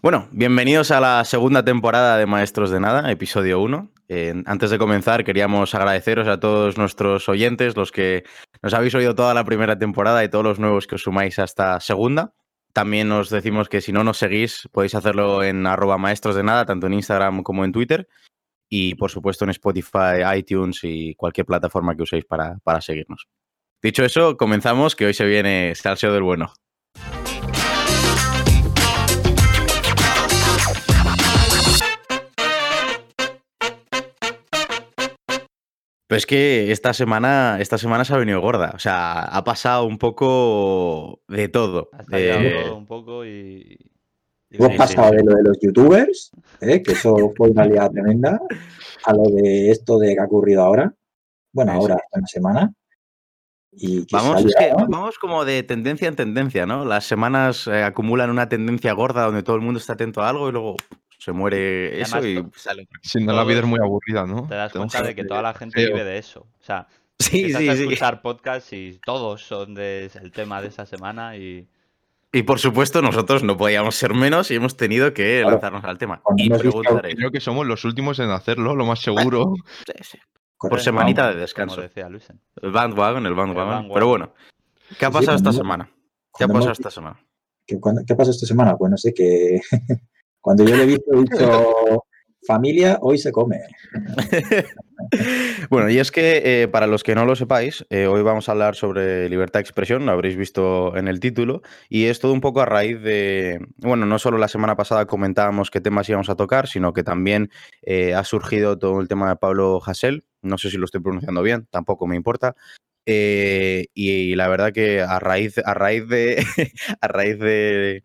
Bueno, bienvenidos a la segunda temporada de Maestros de Nada, episodio 1. Eh, antes de comenzar, queríamos agradeceros a todos nuestros oyentes, los que nos habéis oído toda la primera temporada y todos los nuevos que os sumáis hasta segunda. También os decimos que si no nos seguís, podéis hacerlo en arroba maestros de nada, tanto en Instagram como en Twitter. Y por supuesto en Spotify, iTunes y cualquier plataforma que uséis para, para seguirnos. Dicho eso, comenzamos, que hoy se viene Salseo del Bueno. Pues es que esta semana, esta semana se ha venido gorda. O sea, ha pasado un poco de todo. Ha un poco y. y Hemos Sí, pasado sí. de lo de los youtubers, ¿eh? que eso fue una liada tremenda, a lo de esto de que ha ocurrido ahora. Bueno, ahora, sí. esta semana. Y Vamos, es que vamos como de tendencia en tendencia, ¿no? Las semanas eh, acumulan una tendencia gorda donde todo el mundo está atento a algo y luego se muere eso y to- sale otra. Si no, la vida es muy aburrida, ¿no? Te das cuenta de que toda la gente vive de eso. O sea, Sí, sí, a sí. escuchar podcasts y todos son de el tema de esa semana y. Y por supuesto, nosotros no podíamos ser menos y hemos tenido que Claro. lanzarnos al tema. Y preguntaréis. Creo que somos los últimos en hacerlo, lo más seguro. Sí, sí. por semanita de descanso. Como decía Luisen. El bandwagon, el bandwagon. Pero bueno, ¿qué ha Sí, pasado esta cuando- semana? ¿Qué ha pasado hemos- esta semana? cuando- ¿Qué pasó esta semana? Pues no sé, que cuando yo le he visto, he dicho, familia, hoy se come. Bueno, y es que eh, para los que no lo sepáis, eh, hoy vamos a hablar sobre libertad de expresión, lo habréis visto en el título, y es todo un poco a raíz de, bueno, no solo la semana pasada comentábamos qué temas íbamos a tocar, sino que también eh, ha surgido todo el tema de Pablo Hasél, no sé si lo estoy pronunciando bien, tampoco me importa. y, la verdad que a raíz, a raíz de a raíz de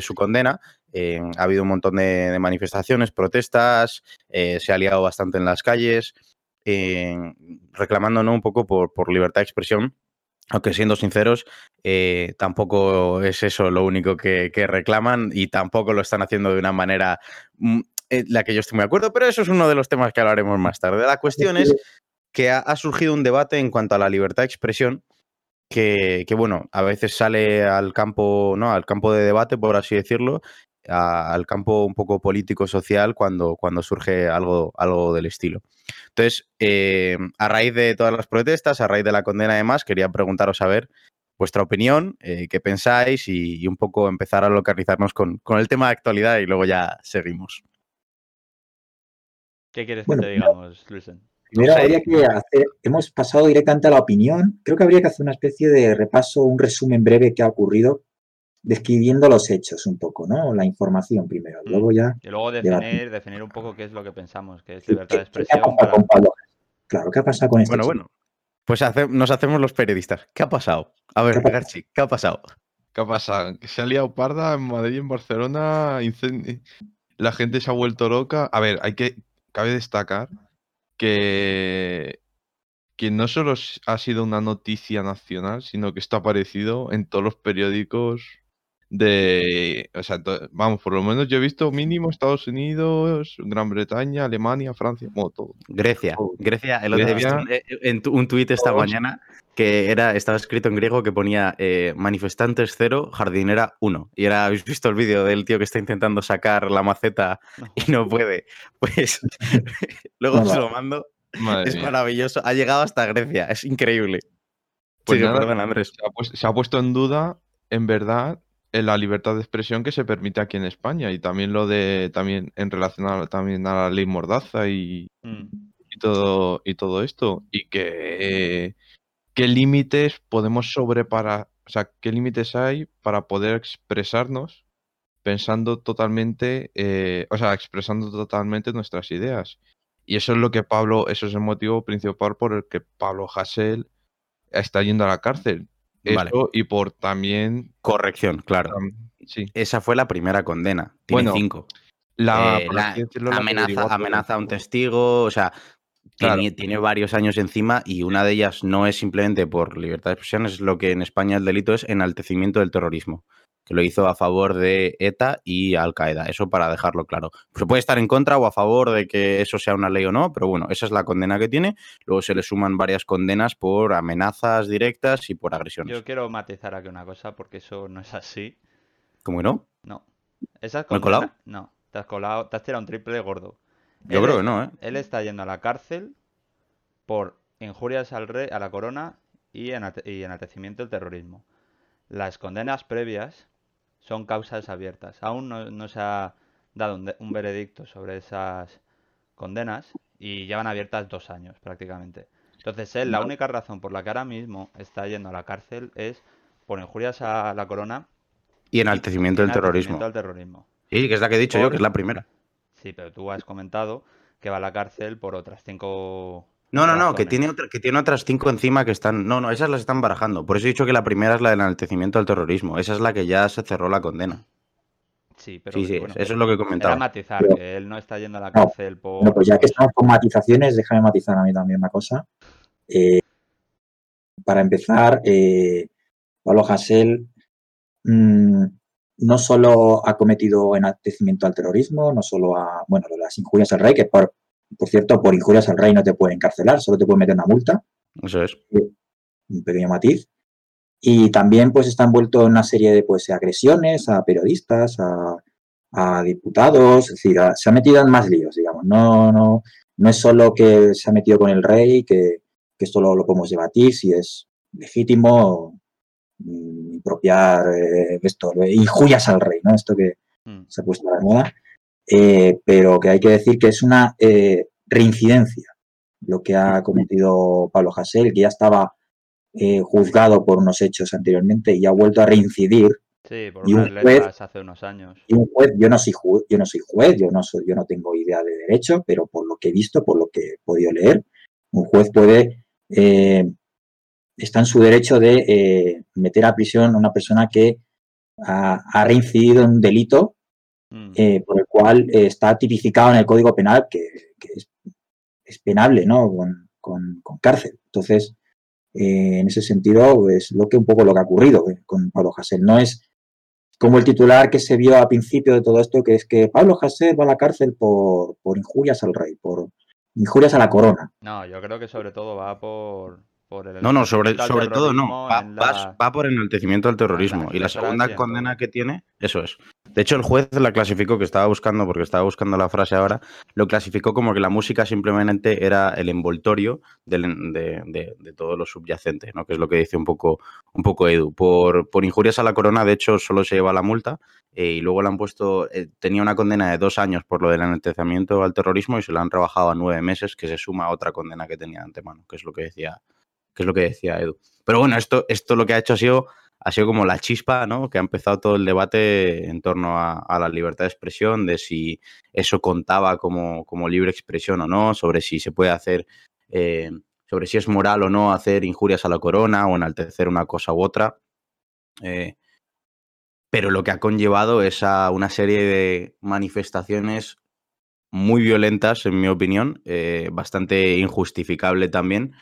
su condena eh, ha habido un montón de, de manifestaciones, protestas, eh, se ha liado bastante en las calles eh, reclamando ¿no? un poco por, por libertad de expresión. Aunque siendo sinceros, eh, tampoco es eso lo único que, que reclaman y tampoco lo están haciendo de una manera mm, en la que yo estoy muy de acuerdo, pero eso es uno de los temas que hablaremos más tarde. La cuestión es que ha, ha surgido un debate en cuanto a la libertad de expresión que, que, bueno, a veces sale al campo, ¿no? Al campo de debate, por así decirlo, a- al campo un poco político-social cuando, cuando surge algo, algo del estilo. Entonces, eh, a raíz de todas las protestas, a raíz de la condena además, quería preguntaros a ver vuestra opinión, eh, qué pensáis y, y un poco empezar a localizarnos con, con el tema de actualidad y luego ya seguimos. ¿Qué quieres Bueno, que te digamos, Luisen? Primero sé. habría que hacer, hemos pasado directamente a la opinión, creo que habría que hacer una especie de repaso, un resumen breve que ha ocurrido, describiendo los hechos un poco, ¿no? La información primero, Mm. luego ya... Y luego definir, definir un poco qué es lo que pensamos, que es ¿qué- libertad de qué- qué ha expresión pasado para. con Pablo? Claro, ¿qué ha pasado con este Bueno, chico? bueno, pues hace- nos hacemos los periodistas. ¿Qué ha pasado? A ver, ¿Qué ha pasado? Garchi, ¿qué ha pasado? ¿Qué pasa? Que se ha liado parda en Madrid y en Barcelona. incendi- La gente se ha vuelto loca. A ver, hay que. Cabe destacar que. Que no solo ha sido una noticia nacional, sino que está aparecido en todos los periódicos de. O sea, to- vamos, por lo menos yo he visto mínimo Estados Unidos, Gran Bretaña, Alemania, Francia, bueno, todo. Grecia. Grecia, el otro día he visto Grecia. un- eh, en tu- un tuit esta Todos. mañana que era, estaba escrito en griego que ponía eh, manifestantes cero, jardinera uno. Y era, ¿habéis visto el vídeo del tío que está intentando sacar la maceta y no puede? Pues luego os lo mando. Madre Es mía. maravilloso. Ha llegado hasta Grecia. Es increíble. Pues Sigue, nada, perdón, Andrés. se ha, pues- se ha puesto en duda, en verdad, la libertad de expresión que se permite aquí en España y también lo de también en relación a, también a la ley Mordaza y, Mm. y todo y todo esto y que eh, qué límites podemos sobreparar, o sea, qué límites hay para poder expresarnos pensando totalmente, eh, o sea, expresando totalmente nuestras ideas. Y eso es lo que Pablo, eso es el motivo principal por el que Pablo Hasél está yendo a la cárcel. Vale. Eso y por también, Corrección, claro. sí, Esa fue la primera condena. Tiene Bueno, cinco. la, Eh, la decirlo, amenaza, a todo amenaza a un testigo, o sea, Claro. tiene, tiene varios años encima y una de ellas no es simplemente por libertad de expresión, es lo que en España el delito es enaltecimiento del terrorismo, que lo hizo a favor de ETA y Al Qaeda, eso para dejarlo claro. Se puede estar en contra o a favor de que eso sea una ley o no, pero bueno, esa es la condena que tiene. Luego se le suman varias condenas por amenazas directas y por agresiones. Yo quiero matizar aquí una cosa porque eso no es así. ¿Cómo que no? No. Esas ¿Me he colado? condenas- No, te has colado, te has tirado un triple gordo. Yo Él creo que no, ¿eh? Él está yendo a la cárcel por injurias al rey, a la corona y enaltecimiento del terrorismo. Las condenas previas son causas abiertas. Aún no, no se ha dado un, de- un veredicto sobre esas condenas y llevan abiertas dos años prácticamente. Entonces él, la única razón por la que ahora mismo está yendo a la cárcel es por injurias a la corona Y enaltecimiento del terrorismo. al terrorismo. Sí, que es la que he dicho yo, que es la primera. Sí, pero tú has comentado que va a la cárcel por otras cinco. No, no, no, que tiene, otra, que tiene otras cinco encima que están. No, no, esas las están barajando. Por eso he dicho que la primera es la del enaltecimiento al terrorismo. Esa es la que ya se cerró la condena. Sí, pero Sí, sí, bueno, eso es lo que he era comentado. matizar Pero- que él no está yendo a la No, cárcel por. Bueno, pues ya que estamos con matizaciones, déjame matizar a mí también una cosa. Eh, para empezar, eh, Pablo Hasél mm, no solo ha cometido enaltecimiento al terrorismo, no solo a, bueno, lo de las injurias al rey, que por, por cierto, por injurias al rey no te pueden encarcelar, solo te pueden meter una multa, Eso es. un pequeño matiz. Y también pues está envuelto en una serie de pues, agresiones a periodistas, a, a diputados, es decir, a- se ha metido en más líos, digamos. No, no, no es solo que se ha metido con el rey, que, que esto lo, lo podemos debatir, si es legítimo mm, impropiar eh, esto, eh, injurias al rey, ¿no? Esto que Mm, se ha puesto a la moda, eh, pero que hay que decir que es una eh, reincidencia lo que ha cometido Pablo Hasél, que ya estaba eh, juzgado por unos hechos anteriormente y ha vuelto a reincidir. Sí, por Y un unas juez- letras hace unos años. Y un juez, yo no soy juez, yo no soy juez, yo no soy, yo no tengo idea de derecho, pero por lo que he visto, por lo que he podido leer, un juez puede eh, está en su derecho de eh, meter a prisión a una persona que ha, ha reincidido en un delito Mm, eh, por el cual eh, está tipificado en el Código Penal que, que es, es penable, ¿no? Con, con- con cárcel. Entonces, eh, en ese sentido, es lo que un poco lo que ha ocurrido eh, con Pablo Hasél. No es como el titular que se vio al principio de todo esto, que es que Pablo Hasél va a la cárcel por, por injurias al rey, por injurias a la corona. No, yo creo que sobre todo va por, por el No, no, sobre, sobre todo no. Va, va- la- va por enaltecimiento al terrorismo. Y la segunda condena que tiene, eso es. De hecho, el juez la clasificó, que estaba buscando, porque estaba buscando la frase ahora, lo clasificó como que la música simplemente era el envoltorio de, de- de todo lo subyacente, ¿no? Que es lo que dice un poco, un poco Edu. Por, por injurias a la corona, de hecho, solo se lleva la multa. eh, y luego le han puesto, eh, tenía una condena de dos años por lo del enaltecimiento al terrorismo y se la han rebajado a nueve meses, que se suma a otra condena que tenía de antemano, que es lo que decía, que es lo que decía Edu. Pero bueno, esto, esto lo que ha hecho ha sido, ha sido como la chispa, ¿no? Que ha empezado todo el debate en torno a, la libertad de expresión, de si eso contaba como, como libre expresión o no, sobre si se puede hacer, eh, sobre si es moral o no hacer injurias a la corona o enaltecer una cosa u otra. Eh, pero lo que ha conllevado es a una serie de manifestaciones muy violentas, en mi opinión, eh, bastante injustificable también.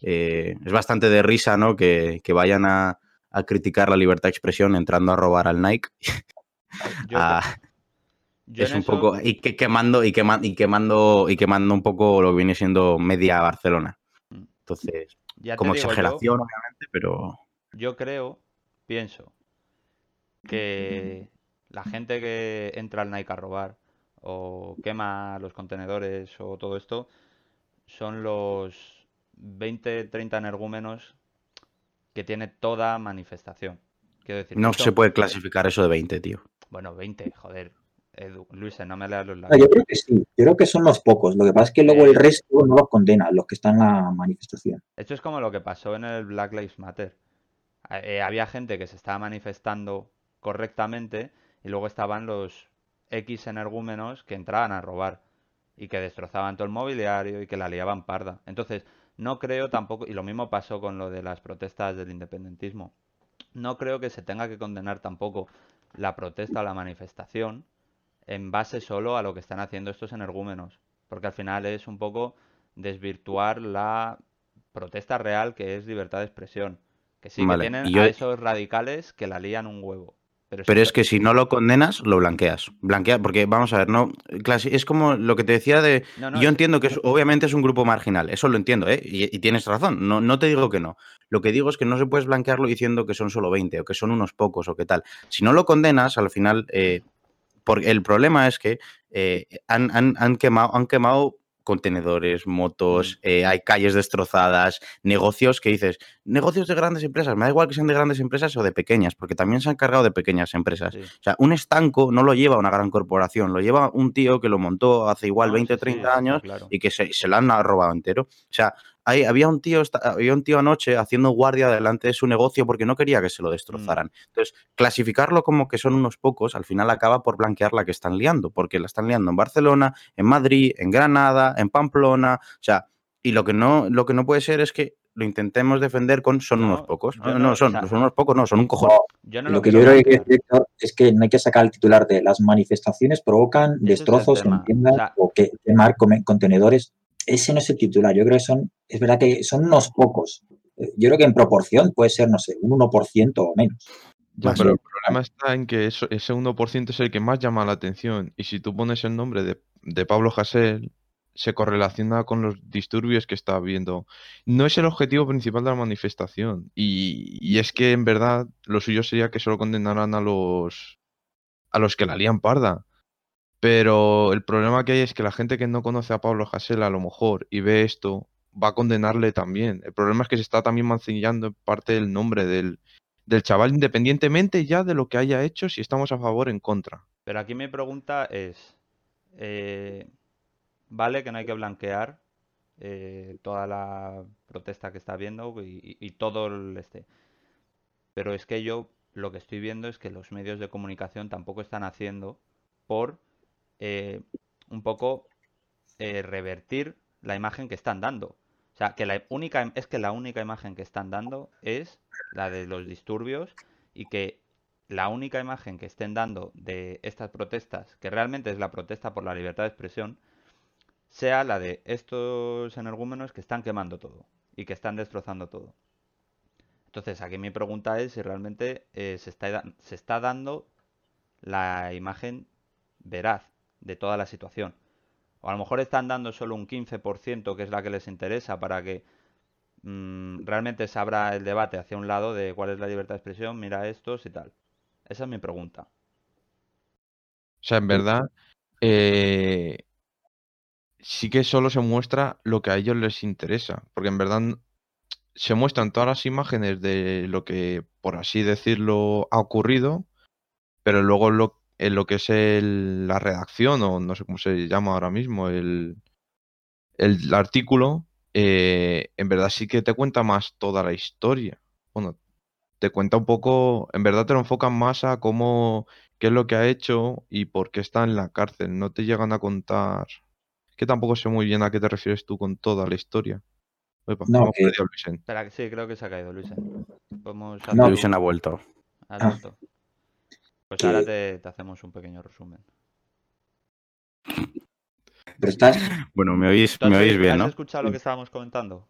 Es bastante de risa, ¿no? Que vayan a, a criticar la libertad de expresión entrando a robar al Nike. Yo, Ah, yo es un eso- poco. Y que quemando, y quema- y quemando, y quemando un poco lo que viene siendo media Barcelona. Mm. Entonces, ya como yo- exageración, obviamente, pero. Yo creo, pienso, que la gente que entra al Nike a robar o quema los contenedores o todo esto son los 20, 30 energúmenos que tiene toda manifestación. Quiero decir, No esto- se puede clasificar eso de 20, tío. Bueno, 20, joder. Edu, Luis, no me leas los labios. yo creo que sí, yo creo que son los pocos. Lo que pasa es que luego Eh. el resto no los condena, los que están en la manifestación. Esto es como lo que pasó en el Black Lives Matter. Eh, había gente que se estaba manifestando correctamente y luego estaban los X energúmenos que entraban a robar y que destrozaban todo el mobiliario y que la liaban parda. Entonces, no creo tampoco, y lo mismo pasó con lo de las protestas del independentismo, no creo que se tenga que condenar tampoco la protesta o la manifestación en base solo a lo que están haciendo estos energúmenos, porque al final es un poco desvirtuar la protesta real que es libertad de expresión. Que sí, que Vale, tienen y yo- a esos radicales que la lían un huevo. Pero, es que si no lo condenas, lo blanqueas. Blanquea, porque vamos a ver, no. Es como lo que te decía de. No, no, yo entiendo que es- obviamente es un grupo marginal, eso lo entiendo, ¿eh? Y, y tienes razón, no, no te digo que no. Lo que digo es que no se puedes blanquearlo diciendo que son solo 20 o que son unos pocos o qué tal. Si no lo condenas, al final, eh, porque el problema es que eh, han, han- han quemado, han quemado contenedores, motos, eh, hay calles destrozadas, negocios que dices, negocios de grandes empresas, me da igual que sean de grandes empresas o de pequeñas, porque también se han cargado de pequeñas empresas. Sí. O sea, un estanco no lo lleva una gran corporación, lo lleva un tío que lo montó hace igual No, 20 sí, o sí, 30 eso está años claro. y que se, se lo han robado entero. O sea, hay- había, un tío, había un tío anoche haciendo guardia delante de su negocio porque no quería que se lo Mm. destrozaran. Entonces, clasificarlo como que son unos pocos, al final acaba por blanquear la que están liando, porque la están liando en Barcelona, en Madrid, en Granada, en Pamplona. O sea, y lo que no, lo que no puede ser es que lo intentemos defender con son No, unos pocos. No, no- no, o son, sea, son unos pocos, no, son un cojón. No, Yo no lo lo que quiero yo creo que hay que es que no hay que sacar el titular de las manifestaciones provocan destrozos en tiendas O que quemar contenedores. Ese no es el titular. Yo creo que son, es verdad que son unos pocos. Eh, Yo creo que en proporción puede ser, no sé, un 1% o menos. Ya, Más pero el problema está en que eso- ese 1% es el que más llama la atención. Y si tú pones el nombre de, de Pablo Hasél, se correlaciona con los disturbios que está habiendo. No es el objetivo principal de la manifestación. Y, y es que en verdad lo suyo sería que solo condenaran a los a los que la lían parda. Pero el problema que hay es que la gente que no conoce a Pablo Hasél a lo mejor y ve esto va a condenarle también. El problema es que se está también mancillando en parte el nombre del, del chaval, independientemente ya de lo que haya hecho, si estamos a favor o en contra. Pero aquí mi pregunta es, eh, vale que no hay que blanquear eh, toda la protesta que está habiendo y, y- y todo el este, pero es que yo lo que estoy viendo es que los medios de comunicación tampoco están haciendo por eh, un poco eh, revertir la imagen que están dando. O sea, que la única, es que la única imagen que están dando es la de los disturbios y que la única imagen que estén dando de estas protestas, que realmente es la protesta por la libertad de expresión, sea la de estos energúmenos que están quemando todo y que están destrozando todo. Entonces, aquí mi pregunta es si realmente eh, se está, se está dando la imagen veraz de toda la situación. O a lo mejor están dando solo un 15%, que es la que les interesa, para que mm, realmente se abra el debate hacia un lado de cuál es la libertad de expresión, mira estos y tal. Esa es mi pregunta. O sea, en verdad, eh, sí que solo se muestra lo que a ellos les interesa, porque en verdad se muestran todas las imágenes de lo que, por así decirlo, ha ocurrido, pero luego lo, en lo que es el- la redacción, o no sé cómo se llama ahora mismo, el, el artículo, eh, en verdad sí que te cuenta más toda la historia. Bueno, te cuenta un poco, en verdad te lo enfocan más a cómo, qué es lo que ha hecho y por qué está en la cárcel. No te llegan a contar. Es que tampoco sé muy bien a qué te refieres tú con toda la historia. Epa, No, hemos que- perdido a Luisen. Espera, que sí, creo que se ha caído, Luis. Podemos No. Luisen ha vuelto. ¿Has Ah. Pues ahora te, te hacemos un pequeño resumen. Pero estás, Bueno, me oís, ¿Tú has me oís bien, ¿Has ¿no? escuchado lo que estábamos comentando?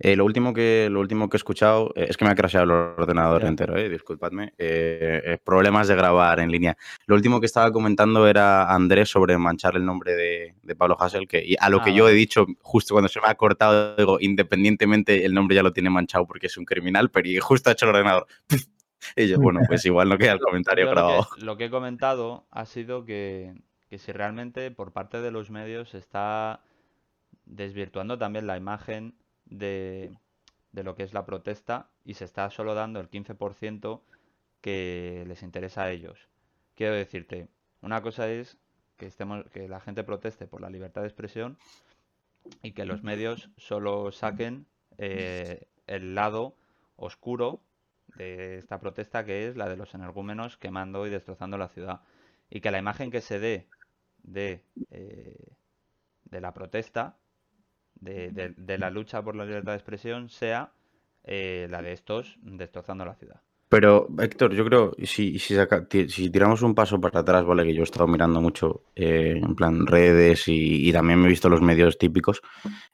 Eh, lo, último que, lo último que he escuchado eh, es que me ha crasheado el ordenador entero, eh, disculpadme. Eh, eh, problemas de grabar en línea. Lo último que estaba comentando era Andrés sobre manchar el nombre de, de Pablo Hassel, que y a lo Ah, que yo he vale. dicho justo cuando se me ha cortado, digo, independientemente el nombre ya lo tiene manchado porque es un criminal, pero y justo ha hecho el ordenador. Y yo, bueno, pues igual no queda el comentario grabado. Lo que, lo que he comentado ha sido que, que si realmente por parte de los medios se está desvirtuando también la imagen de, de lo que es la protesta y se está solo dando el 15% que les interesa a ellos. Quiero decirte, una cosa es que estemos, que la gente proteste por la libertad de expresión y que los medios solo saquen eh, el lado oscuro de esta protesta que es la de los energúmenos quemando y destrozando la ciudad. Y que la imagen que se dé de, eh, de la protesta, de, de- de la lucha por la libertad de expresión, sea eh, la de estos destrozando la ciudad. Pero, Héctor, yo creo, si, si, tiramos un paso para atrás, ¿vale? Que yo he estado mirando mucho, eh, en plan, redes y, también me he visto los medios típicos.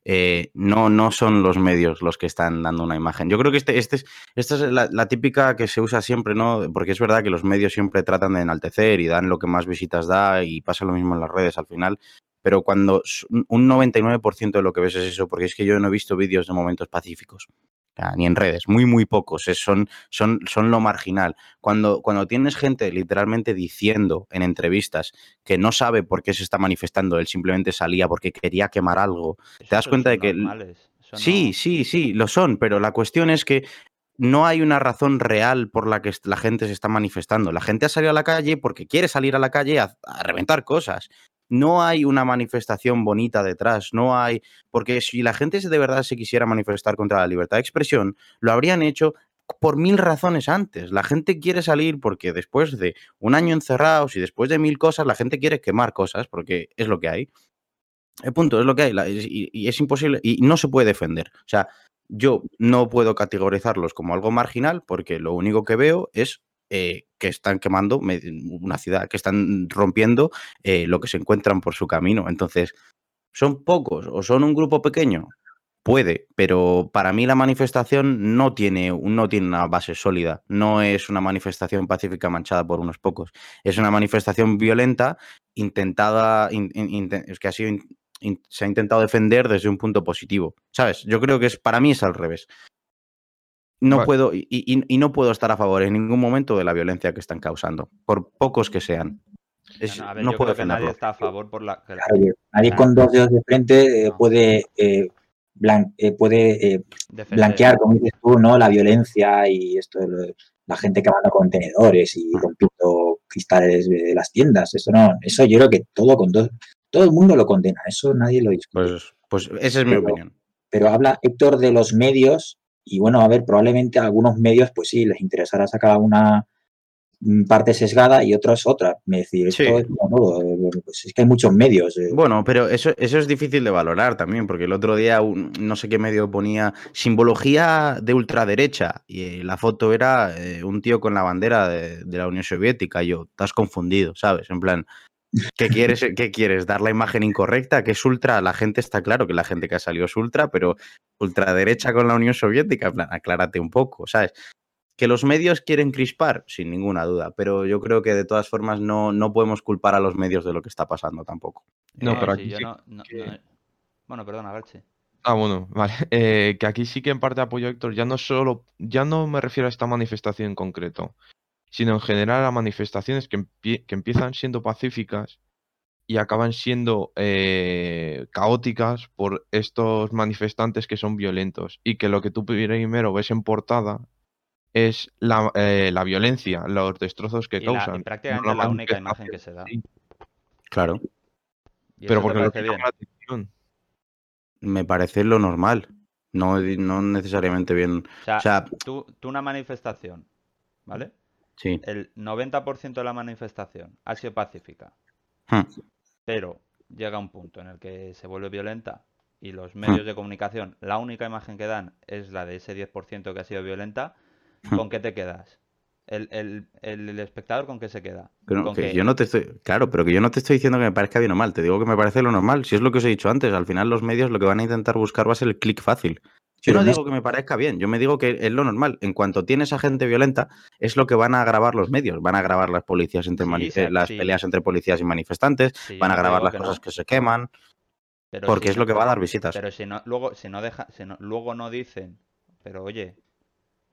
eh, no, no son los medios los que están dando una imagen. Yo creo que este, este es, esta es la, la típica que se usa siempre, ¿no? Porque es verdad que los medios siempre tratan de enaltecer y dan lo que más visitas da y pasa lo mismo en las redes al final. Pero cuando un 99% de lo que ves es eso, porque es que yo no he visto vídeos de momentos pacíficos. Sea, ni en redes, muy, muy pocos. es- son, son, son lo marginal. Cuando, cuando tienes gente literalmente diciendo en entrevistas que no sabe por qué se está manifestando, él simplemente salía porque quería quemar algo. Esos das cuenta de que- Sí, no- sí, sí, lo son, pero la cuestión es que no hay una razón real por la que la gente se está manifestando. La gente ha salido a la calle porque quiere salir a la calle a, a reventar cosas. No hay una manifestación bonita detrás, no hay... Porque si la gente de verdad se quisiera manifestar contra la libertad de expresión, lo habrían hecho por mil razones antes. La gente quiere salir porque después de un año encerrados y después de mil cosas, la gente quiere quemar cosas porque es lo que hay. El punto es lo que hay y es imposible y no se puede defender. O sea, yo no puedo categorizarlos como algo marginal porque lo único que veo es eh, que están quemando una ciudad, que están rompiendo eh, lo que se encuentran por su camino. Entonces, ¿son pocos o son un grupo pequeño? Puede, pero para mí la manifestación no tiene, no tiene una base sólida. No es una manifestación pacífica manchada por unos pocos. Es una manifestación violenta intentada, que ha sido se ha intentado defender desde un punto positivo. ¿Sabes? Yo creo que es, para mí es al revés. No Vale. puedo, y, y- y no puedo estar a favor en ningún momento de la violencia que están causando, por pocos que sean. Es- No, no, a ver, no yo puedo creo que nadie defenderlo. está a favor por la... que- Claro, que nadie Ah. con dos dedos de frente eh, No. puede, eh, blan- eh, puede eh, blanquear, como dices tú, ¿no? La violencia y esto, de lo- la gente quemando contenedores y rompiendo cristales de las tiendas. Eso no, eso yo creo que todo con dos, todo el mundo lo condena. Eso nadie lo discute. Pues, pues esa es mi Pero- opinión. Pero habla Héctor de los medios y bueno, a ver, probablemente a algunos medios, pues sí, les interesará sacar una mm, parte sesgada y otros otra. Me decir, esto Sí. es eh, pues es que hay muchos medios. eh, Bueno, pero eso, eso es difícil de valorar también, porque el otro día un- no sé qué medio ponía simbología de ultraderecha y eh, la foto era eh, un tío con la bandera de, de la Unión Soviética. Y yo, estás confundido, ¿sabes? En plan, ¿qué quieres, ¿qué quieres? ¿Dar la imagen incorrecta? que es ultra? La gente está claro que la gente que ha salido es ultra, pero ultraderecha con la Unión Soviética, en plan, aclárate un poco, ¿sabes? Que los medios quieren crispar, sin ninguna duda, pero yo creo que de todas formas no, no podemos culpar a los medios de lo que está pasando tampoco. No, Eh, pero sí, aquí sí no- no- que- no- Bueno, perdona, Garchi. Ah, bueno, vale. Eh, que aquí sí que en parte apoyo a Héctor. Ya no solo, ya no me refiero a esta manifestación en concreto, sino en general a manifestaciones que, empie- que empiezan siendo pacíficas y acaban siendo eh, caóticas por estos manifestantes que son violentos y que lo que tú primero ves en portada es la, eh, la violencia, los destrozos que Y, la- y causan. no prácticamente la única imagen que se da. Sí, Claro. ¿Y Pero porque lo que llama la atención. Me parece lo normal. No, no necesariamente bien. O sea, O sea, tú, tú una manifestación, ¿vale? Sí. El 90% de la manifestación ha sido pacífica, Hmm. pero llega un punto en el que se vuelve violenta y Hmm. los medios de comunicación, la única imagen que dan es la de ese 10% que ha sido violenta, Hmm. ¿con qué te quedas? El, el- el- el espectador con qué se queda? Pero Con que que- yo no te estoy. Claro, pero que yo no te estoy diciendo que me parezca bien o mal. Te digo que me parece lo normal. Si es lo que os he dicho antes, al final los medios lo que van a intentar buscar va a ser el clic fácil. Yo no digo que me parezca bien, yo me digo que es lo normal. En cuanto tienes a gente violenta, es lo que van a grabar los medios. Van a grabar las policías entre Sí, eh, las sí. peleas entre policías y manifestantes, van a grabar las que no, cosas que se queman, pero porque si es lo que va a dar visitas. Pero si no, luego, si no deja, si no- luego no dicen, pero oye,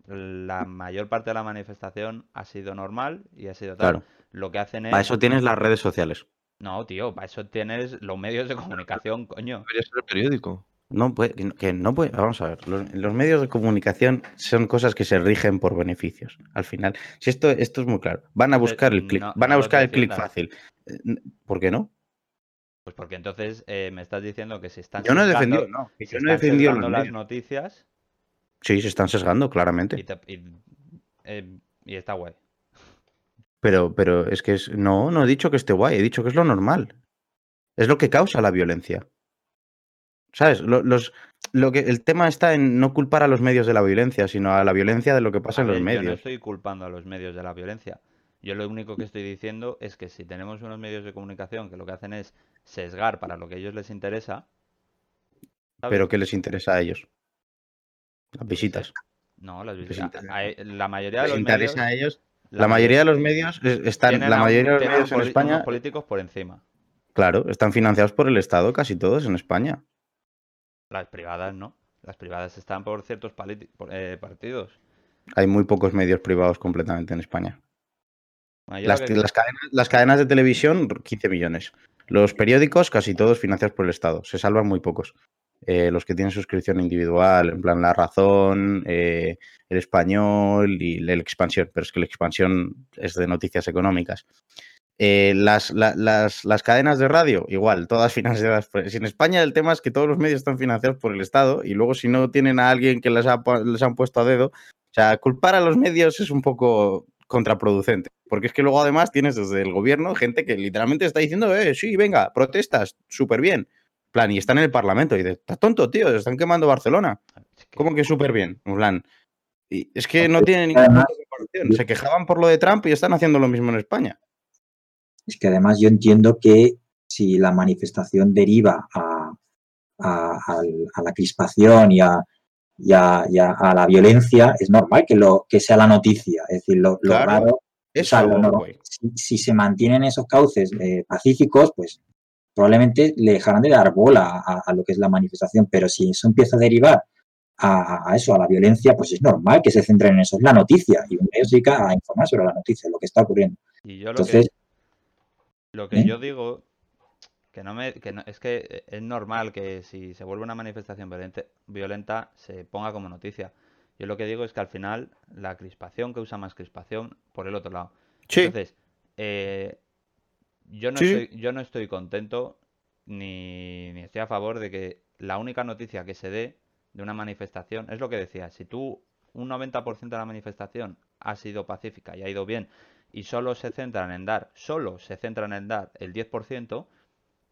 la mayor parte de la manifestación ha sido normal y ha sido tal. Claro. Lo que hacen es. Para eso tienes las redes sociales. No, tío, para eso tienes los medios de comunicación, coño. Debería ser el periódico. No puede, que no- puede, vamos a ver, los, los medios de comunicación son cosas que se rigen por beneficios. Al final, si esto, esto es muy claro, van a buscar el clic, no- van a buscar el clic fácil. Eh, ¿Por qué no? Pues porque entonces eh, me estás diciendo que si están Yo no he defendido, no, yo no he defendido los las medios. noticias Sí, se están sesgando, claramente. y, te- y, eh, y está guay. Pero, pero es que es. No, no he dicho que esté guay, he dicho que es lo normal. Es lo que causa la violencia. ¿Sabes? Lo, los, lo que, el tema está en no culpar a los medios de la violencia, sino a la violencia de lo que pasa A en los ver, Yo no medios. estoy culpando a los medios de la violencia. Yo lo único que estoy diciendo es que si tenemos unos medios de comunicación que lo que hacen es sesgar para lo que a ellos les interesa, ¿sabes? Pero ¿qué les interesa a ellos? Las visitas. No, las les visitas. interesa. La mayoría de Les los medios. interesa a ellos. la La mayoría de los medios es- están. La mayoría de los medios en España. políticos por encima. Claro, están financiados por el Estado, casi todos en España. Las privadas, ¿no? Las privadas están por ciertos por, eh, partidos. Hay muy pocos medios privados completamente en España. Bueno, yo Las, lo que- las cadenas, las cadenas de televisión, 15 millones. Los periódicos, casi todos financiados por el Estado. Se salvan muy pocos. Eh, los que tienen suscripción individual, en plan La Razón, eh, El Español y el Expansión. Pero es que el Expansión es de noticias económicas. Eh, las, la- las, las cadenas de radio, igual, todas financiadas por... Si en España el tema es que todos los medios están financiados por el Estado y luego si no tienen a alguien que les, ha, les han puesto a dedo, o sea, culpar a los medios es un poco contraproducente. Porque es que luego además tienes desde el gobierno gente que literalmente está diciendo, eh, sí, venga, protestas, súper bien. plan, y están en el Parlamento y dices, estás tonto, tío, están quemando Barcelona. que- ¿Cómo que súper bien? En plan, y es que no tiene ningún Además- punto de comparación. Se quejaban por lo de Trump y están haciendo lo mismo en España. Es que además yo entiendo que si la manifestación deriva a, a- la crispación y, a, y a- y a- a la violencia, es normal que, lo, que sea la noticia. Es decir, lo, lo Claro, raro, o Eso, sea, lo normal- güey. si, si se mantienen esos cauces eh, pacíficos, pues probablemente le dejarán de dar bola a, a lo que es la manifestación. Pero si eso empieza a derivar a, eso, a la violencia, pues es normal que se centren en eso. Es la noticia y un medio se dedica a informar sobre la noticia, lo que está ocurriendo. Y yo lo Entonces, lo que ¿eh? yo digo, que no me, que no- es que es normal que si se vuelve una manifestación violenta se ponga como noticia. Yo lo que digo es que al final la crispación que usa más crispación por el otro lado. Sí, Entonces, eh, yo no sí. estoy, yo no estoy contento ni, ni estoy a favor de que la única noticia que se dé de una manifestación es lo que decía, si tú un 90% de la manifestación ha sido pacífica y ha ido bien y solo se centran en dar, solo se centran en dar el 10%,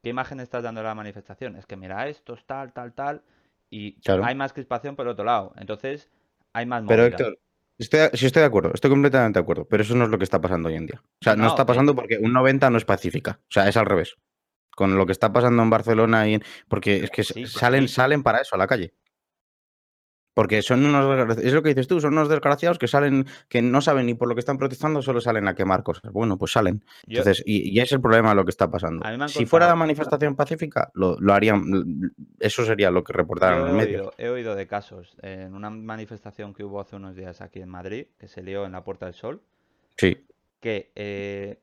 ¿qué imagen estás dando de la manifestación? Es que mira, esto es tal, tal, tal, y Claro. hay más crispación por el otro lado. Entonces, hay más pero movida. Héctor, estoy, sí estoy de acuerdo, estoy completamente de acuerdo, pero eso no es lo que está pasando hoy en día. O sea, no, No, está que- pasando porque un 90 no es pacífica, o sea, es al revés. Con lo que está pasando en Barcelona y en- porque es que Sí, que salen, sí. salen para eso a la calle. Porque son unos es lo que dices tú, son unos desgraciados que salen, que no saben ni por lo que están protestando, solo salen a quemar cosas. Bueno, pues salen. Entonces, y, y es el problema de lo que está pasando. Si fuera la manifestación pacífica, lo, lo harían, eso sería lo que los he medios. oído, he oído de casos en una manifestación que hubo hace unos días aquí en Madrid, que se lió en la Puerta del Sol, Sí, que eh,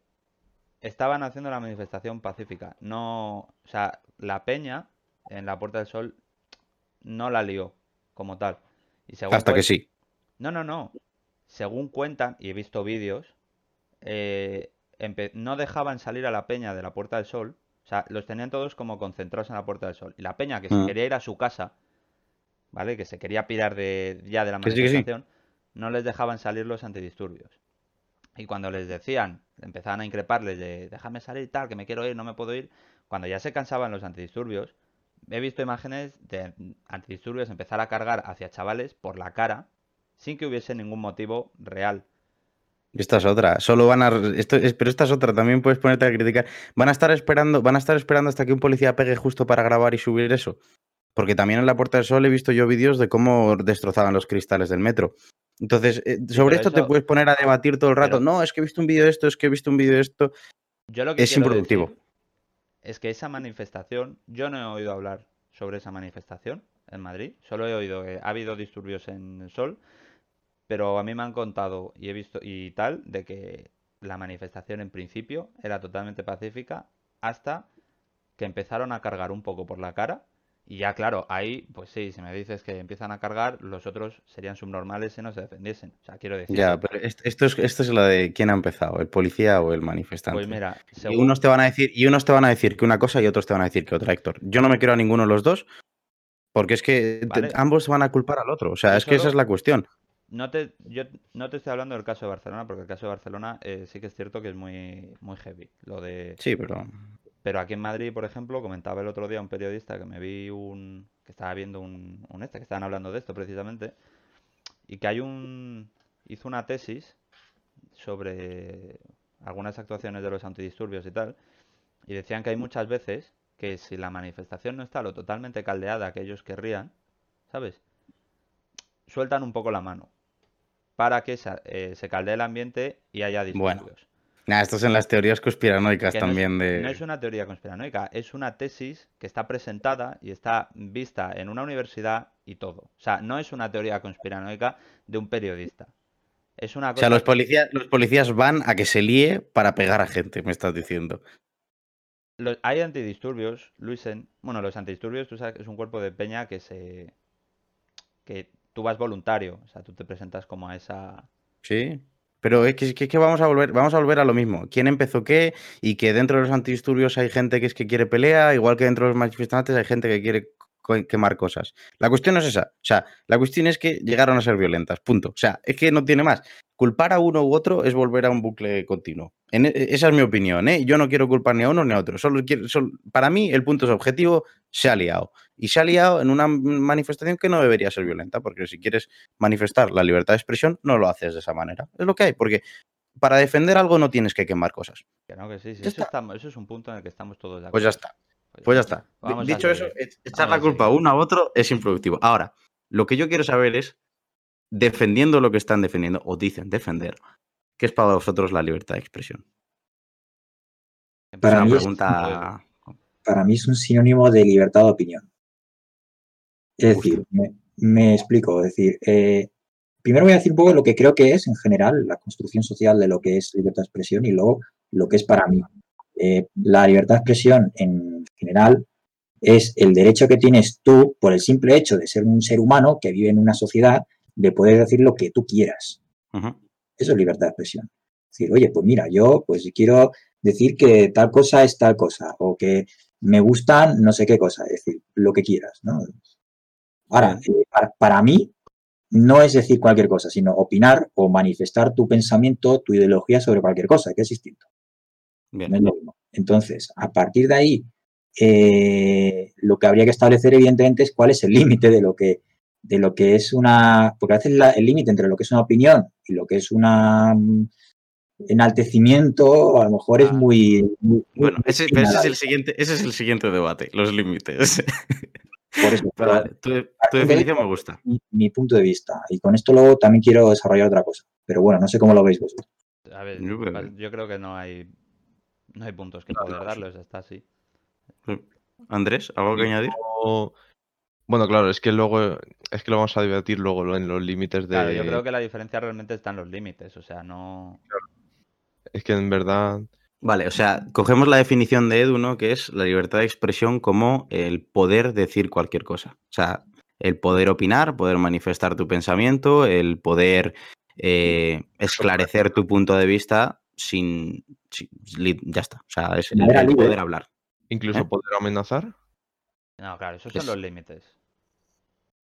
estaban haciendo la manifestación pacífica. No, o sea, la peña en la Puerta del Sol no la lió como tal. Y según hasta que sí. No, no, no. Según cuentan, y he visto vídeos, eh, no dejaban salir a la peña de la Puerta del Sol. O sea, los tenían todos como concentrados en la Puerta del Sol. Y la peña que se Mm. quería ir a su casa, ¿vale? Que se quería pirar de, ya de la sí, sí. manifestación, no les dejaban salir los antidisturbios. Y cuando les decían, empezaban a increparles de déjame salir tal, que me quiero ir, no me puedo ir, cuando ya se cansaban los antidisturbios, he visto imágenes de antidisturbios empezar a cargar hacia chavales por la cara sin que hubiese ningún motivo real. Esta es otra. Solo van a. Esto es, pero esta es otra. También puedes ponerte a criticar. Van a estar esperando. Van a estar esperando hasta que un policía pegue justo para grabar y subir eso. Porque también en la Puerta del Sol he visto yo vídeos de cómo destrozaban los cristales del metro. Entonces, eh, sobre pero esto te puedes poner a debatir todo el rato. pero- No, es que he visto un vídeo de esto, es que he visto un vídeo de esto. Yo lo que Es improductivo. decir es que esa manifestación, yo no he oído hablar sobre esa manifestación en Madrid, solo he oído que ha habido disturbios en el Sol, pero a mí me han contado y he visto y tal de que la manifestación en principio era totalmente pacífica hasta que empezaron a cargar un poco por la cara y ya claro, ahí pues sí, si me dices que empiezan a cargar, los otros serían subnormales si no se defendiesen. O sea, quiero decir, Ya, pero est- esto es, esto es la de quién ha empezado, el policía o el manifestante. pues mira, Y según- unos te van a decir, y unos te van a decir que una cosa y otros te van a decir que otra, Héctor. Yo no me quiero a ninguno de los dos, porque es que te- ambos van a culpar al otro. O sea, Yo es que esa es la cuestión. No te, yo no te estoy hablando del caso de Barcelona, porque el caso de Barcelona eh, sí que es cierto que es muy, muy heavy. Lo de... Sí, pero. Pero aquí en Madrid, por ejemplo, comentaba el otro día un periodista que me vi un... que estaba viendo un, un este, que estaban hablando de esto precisamente, y que hay un... hizo una tesis sobre algunas actuaciones de los antidisturbios y tal, y decían que hay muchas veces que si la manifestación no está lo totalmente caldeada que ellos querrían, ¿sabes? Sueltan un poco la mano para que se, eh, se caldee el ambiente y haya Bueno. Nah, estos son las teorías conspiranoicas Que no es- también de... No es una teoría conspiranoica, es una tesis que está presentada y está vista en una universidad y todo. O sea, no es una teoría conspiranoica de un periodista. Es una O sea, cosa los policías, los policías van a que se líe para pegar a gente, me estás diciendo. Los- hay antidisturbios, Luisen. Bueno, los antidisturbios, tú sabes que es un cuerpo de peña que se. que tú vas voluntario. O sea, tú te presentas como a esa. Sí. Pero es que, es que- vamos a volver, vamos a volver a lo mismo. ¿Quién empezó qué? Y que dentro de los antidisturbios hay gente que es que quiere pelea, igual que dentro de los manifestantes hay gente que quiere quemar cosas. La cuestión no es esa. O sea, la cuestión es que llegaron a ser violentas. Punto. O sea, es que no tiene más. Culpar a uno u otro es volver a un bucle continuo. E- esa es mi opinión, ¿eh? Yo no quiero culpar ni a uno ni a otro. Solo quiero, solo- para mí, el punto es objetivo, se ha liado. Y se ha liado en una manifestación que no debería ser violenta, porque si quieres manifestar la libertad de expresión, no lo haces de esa manera. Es lo que hay, porque para defender algo no tienes que quemar cosas. Que no, que sí, sí, Ya eso, está. es un punto en el que estamos todos de Pues ya acuerdo. está. Pues ya está. Di- Vamos a Dicho eso, e- echar la culpa a uno a otro es improductivo. Ahora, lo que yo quiero saber es, defendiendo lo que están defendiendo, o dicen defender, ¿qué es para vosotros la libertad de expresión? Es Para una pregunta... para mí es un sinónimo de libertad de opinión. Es Justo. decir, me, me explico, es decir, eh, primero voy a decir un poco lo que creo que es en general la construcción social de lo que es libertad de expresión y luego lo que es para mí. Eh, la libertad de expresión en general es el derecho que tienes tú por el simple hecho de ser un ser humano que vive en una sociedad de poder decir lo que tú quieras. Eso es libertad de expresión. Es decir, oye, pues mira, yo pues quiero decir que tal cosa es tal cosa o que me gustan no sé qué cosa, es decir, lo que quieras, ¿no? Ahora, eh, para, mí no es decir cualquier cosa, sino opinar o manifestar tu pensamiento, tu ideología sobre cualquier cosa, que es distinto. Bien. No es lo mismo. Entonces, a partir de ahí, eh, lo que habría que establecer, evidentemente, es cuál es el límite de lo que de lo que es una. Porque a veces la- el límite entre lo que es una opinión y lo que es una mm, enaltecimiento, a lo mejor es Ah. muy. muy- Bueno, muy ese, pero ese es el siguiente, ese es el siguiente debate, los límites. Por eso, vale, tu, tu definición me gusta. mi, mi punto de vista. Y con esto luego también quiero desarrollar otra cosa. Pero bueno, no sé cómo lo veis vosotros. A ver, Yo creo que- yo creo que no hay. No hay puntos que poder darles, está así. Andrés, ¿algo que añadir? O- Bueno, claro, es que luego es que lo vamos a debatir luego en los límites de. Claro, yo creo que la diferencia realmente está en los límites, o sea, no. Es que en verdad. Vale, o sea, cogemos la definición de Edu, ¿no? Que es la libertad de expresión como el poder decir cualquier cosa. O sea, el poder opinar, poder manifestar tu pensamiento, el poder eh, esclarecer tu punto de vista sin, Ya está. O sea, es el, poder hablar. Incluso ¿Eh? poder amenazar. No, claro, esos son Es- los límites.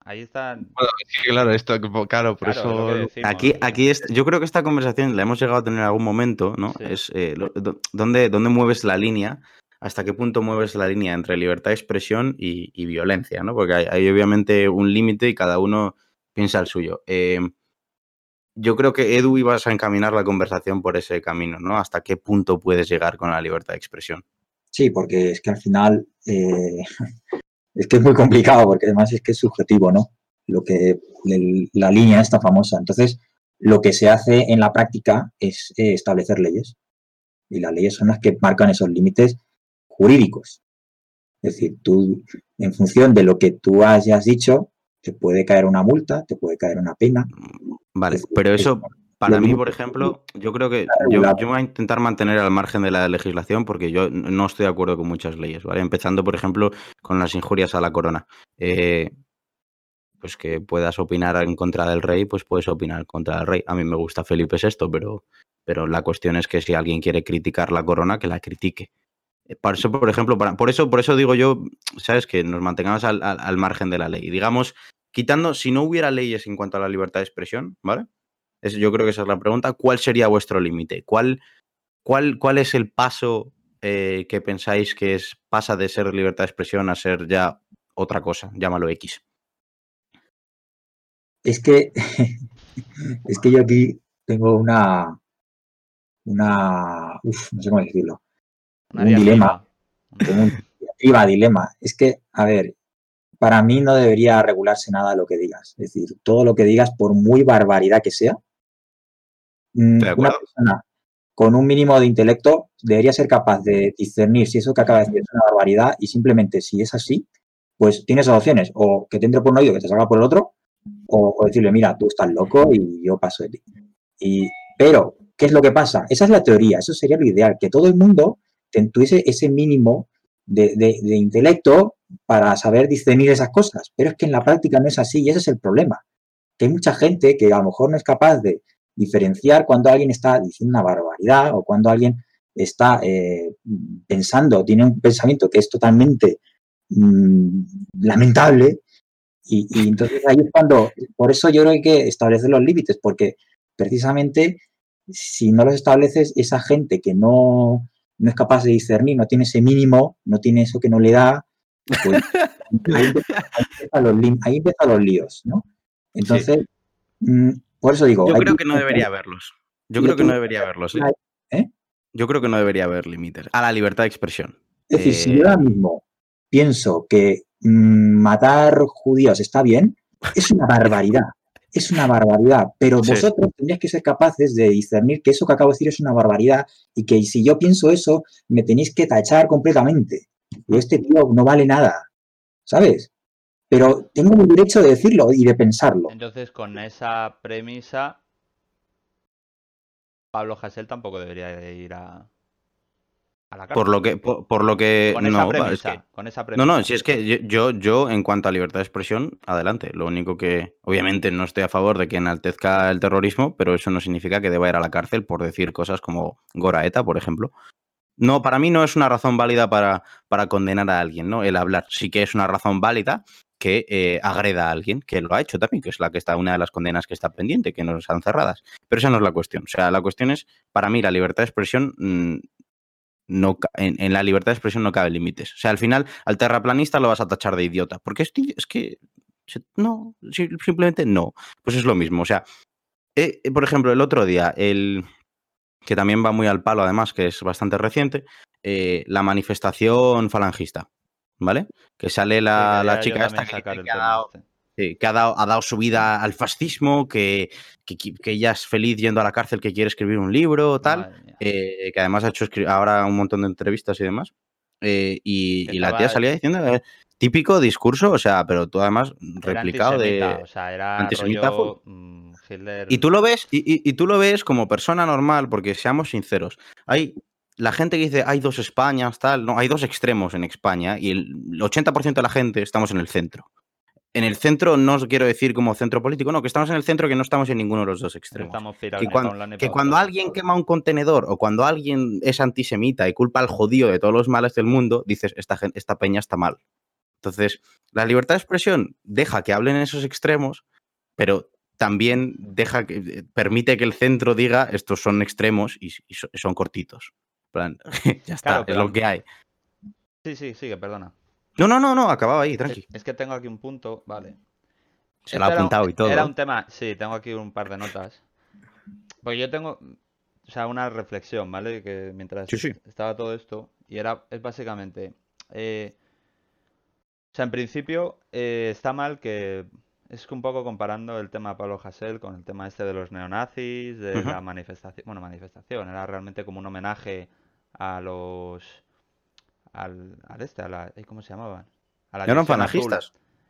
Ahí están. Bueno, claro, esto, claro, por Claro, eso. decimos, Aquí, aquí es, yo creo que esta conversación la hemos llegado a tener en algún momento, ¿no? Sí. Es eh, lo- do- ¿dónde, dónde mueves la línea? ¿Hasta qué punto mueves la línea entre libertad de expresión y, y violencia? ¿no? Porque hay, hay obviamente un límite y cada uno piensa el suyo. Eh, yo creo que Edu ibas a encaminar la conversación por ese camino, ¿no? ¿Hasta qué punto puedes llegar con la libertad de expresión? Sí, porque es que al final eh, es que es muy complicado, porque además es que es subjetivo, ¿no? Lo que el- la línea esta famosa. Entonces, lo que se hace en la práctica es eh, establecer leyes. Y las leyes son las que marcan esos límites jurídicos. Es decir, tú, en función de lo que tú hayas dicho, te puede caer una multa, te puede caer una pena. Vale, Es- pero es- eso, para mí, por ejemplo, yo creo que yo, yo voy a intentar mantener al margen de la legislación porque yo no estoy de acuerdo con muchas leyes, ¿vale? Empezando, por ejemplo, con las injurias a la corona. Eh, pues que puedas opinar en contra del rey, pues puedes opinar contra del rey. A mí me gusta Felipe VI, pero, pero la cuestión es que si alguien quiere criticar la corona, que la critique. Eh, Por eso, por ejemplo, para- por eso, por eso digo yo, sabes, que nos mantengamos al, al- al margen de la ley. Digamos, quitando, si no hubiera leyes en cuanto a la libertad de expresión, ¿vale? Es- yo creo que esa es la pregunta. ¿Cuál sería vuestro límite? ¿Cuál, cuál, ¿Cuál es el paso eh, que pensáis que es pasa de ser libertad de expresión a ser ya otra cosa? Llámalo X. Es que, es que yo aquí tengo una, una, uf, no sé cómo decirlo, una un dilema. tengo un diatriba, dilema. Es que, a ver, para mí no debería regularse nada lo que digas. Es decir, todo lo que digas, por muy barbaridad que sea, una acuerdo. persona con un mínimo de intelecto debería ser capaz de discernir si eso que acaba de decir es una barbaridad y simplemente si es así, pues tienes dos opciones, o que te entre por un oído que te salga por el otro, o, o decirle, mira, tú estás loco y yo paso de ti. Y, pero, ¿qué es lo que pasa? Esa es la teoría, eso sería lo ideal, que todo el mundo tuviese ese mínimo de, de- de intelecto para saber discernir esas cosas. Pero es que en la práctica no es así y ese es el problema. Que hay mucha gente que a lo mejor no es capaz de diferenciar cuando alguien está diciendo una barbaridad o cuando alguien está eh, pensando, tiene un pensamiento que es totalmente mm, lamentable. Y, y entonces ahí es cuando, por eso yo creo que hay que establecer los límites, porque precisamente si no los estableces, esa gente que no, no es capaz de discernir, no tiene ese mínimo, no tiene eso que no le da, pues empiezan los, ahí empiezan los líos, ¿no? Entonces, mm, por eso digo... Yo creo que- no debería haberlos. Yo creo que no debería haberlos. ¿eh? ¿Eh? Yo creo que no debería haber límites a la libertad de expresión. Es decir, si Eh, yo ahora mismo pienso que mm, matar judíos está bien, es una barbaridad. Es una barbaridad. Pero Sí. vosotros tendríais que ser capaces de discernir que eso que acabo de decir es una barbaridad y que si yo pienso eso, me tenéis que tachar completamente. Y este tío no vale nada. ¿Sabes? Pero tengo el derecho de decirlo y de pensarlo. Entonces, con esa premisa, Pablo Hasél tampoco debería de ir a, a la cárcel. por lo que, por, por lo que. Con esa no, va, es premisa. que- con esa No, premisa. no, si es que yo- yo, yo, en cuanto a libertad de expresión, adelante. Lo único que, obviamente, no estoy a favor de que enaltezca el terrorismo, pero eso no significa que deba ir a la cárcel por decir cosas como Goraeta, por ejemplo. No, para mí no es una razón válida para, para condenar a alguien, ¿no? El hablar. Sí que es una razón válida que eh, agreda a alguien, que lo ha hecho también, que es la que está, una de las condenas que está pendiente, que no están cerradas. Pero esa no es la cuestión. O sea, la cuestión es, para mí, la libertad de expresión mm, no, en, la libertad de expresión no cabe límites. O sea, al final, al terraplanista lo vas a tachar de idiota. Porque es, es que. No, si- simplemente no. Pues es lo mismo. O sea, eh, eh, por ejemplo, el otro día, el que también va muy al palo, además, que es bastante reciente, la manifestación falangista. ¿Vale? Que sale la, Sí, la chica esta que, dice el que ha dado, este. Sí, que ha dado, ha dado su vida al fascismo, que, que, que ella es feliz yendo a la cárcel, que quiere escribir un libro, tal. Eh, que además ha hecho ahora un montón de entrevistas y demás. eh, y, la tía salía diciendo, eh, típico discurso, o sea, pero tú además replicado de... o sea, era antisemita rollo, mm, Hitler. Y tú lo ves, y, y- y tú lo ves como persona normal, porque seamos sinceros. Hay la gente que dice hay dos Españas, tal, no, hay dos extremos en España, y el 80% de la gente estamos en el centro. En el centro no os quiero decir como centro político, no, que estamos en el centro que no estamos en ninguno de los dos extremos. estamos que cuando, que alguien quema un contenedor o cuando alguien es antisemita y culpa al judío de todos los males del mundo, dices, esta, esta peña está mal. Entonces, la libertad de expresión deja que hablen esos extremos, pero también deja que, eh, permite que el centro diga, estos son extremos y, y so- son cortitos. Plan, ya está, Claro, es lo que hay. Sí, sí, sigue, perdona. No, no, no, no, acababa ahí, tranqui. es que tengo aquí un punto, vale. Se lo ha Este era un- apuntado y todo. Era un tema, sí, tengo aquí un par de notas. Porque yo tengo, o sea, una reflexión, ¿vale? Que mientras Sí, sí. estaba todo esto, y era, es básicamente, eh, o sea, en principio eh, está mal que, es un poco comparando el tema de Pablo Hasél con el tema este de los neonazis, de la manifestación, bueno, manifestación, era realmente como un homenaje a los, al, al este, a la, ¿cómo se llamaban? A la Eran División Azul.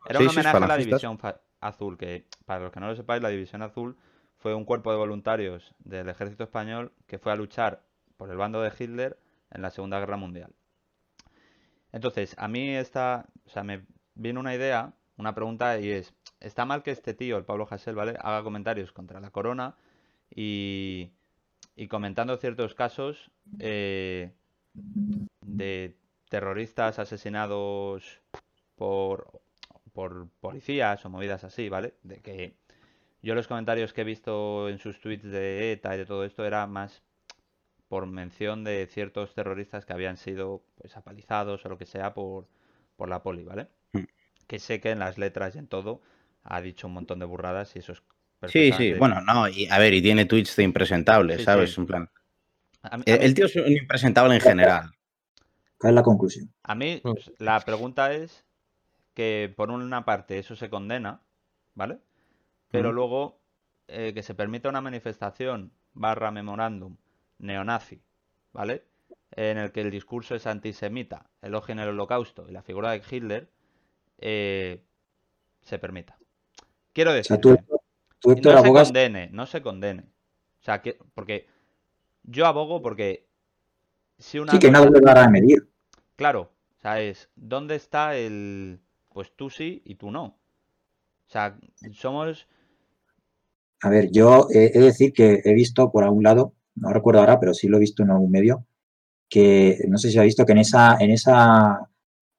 Era Sí, un homenaje a la. División Azul, que para los que no lo sepáis, la División Azul fue un cuerpo de voluntarios del ejército español que fue a luchar por el bando de Hitler en la Segunda Guerra Mundial. Entonces, a mí esta, o sea, me vino una idea, una pregunta y es, ¿está mal que este tío, el Pablo Hasél, ¿vale? haga comentarios contra la corona y, y comentando ciertos casos eh, de terroristas asesinados por, por policías o movidas así, ¿vale? De que yo los comentarios que he visto en sus tweets de ETA y de todo esto era más por mención de ciertos terroristas que habían sido pues apalizados o lo que sea por, por la poli, ¿vale? Mm. Que sé que en las letras y en todo ha dicho un montón de burradas y eso es Sí, sí, bueno, no, y a ver, y tiene tweets de impresentable, Sí, ¿sabes? sí. En plan, A mí- a el, mí- el tío es un impresentable en general. ¿Cuál es la conclusión? A mí, Mm. pues, la pregunta es que por una parte eso se condena, ¿vale? Pero Ujú. luego eh, que se permita una manifestación barra memorándum neonazi, ¿vale? En el que el discurso es antisemita, elogio en el holocausto y la figura de Hitler, eh, se permita. Quiero O sea, decir, tú, tú, Héctor, no se abogas condene, no se condene. O sea, que, porque yo abogo porque si una sí que doble vara de medir. Claro, o sea, es ¿dónde está el pues tú sí y tú no? O sea, somos A ver, yo eh, he de decir que he visto por algún lado, no recuerdo ahora, pero sí lo he visto en algún medio, que no sé si ha visto que en esa, en esa,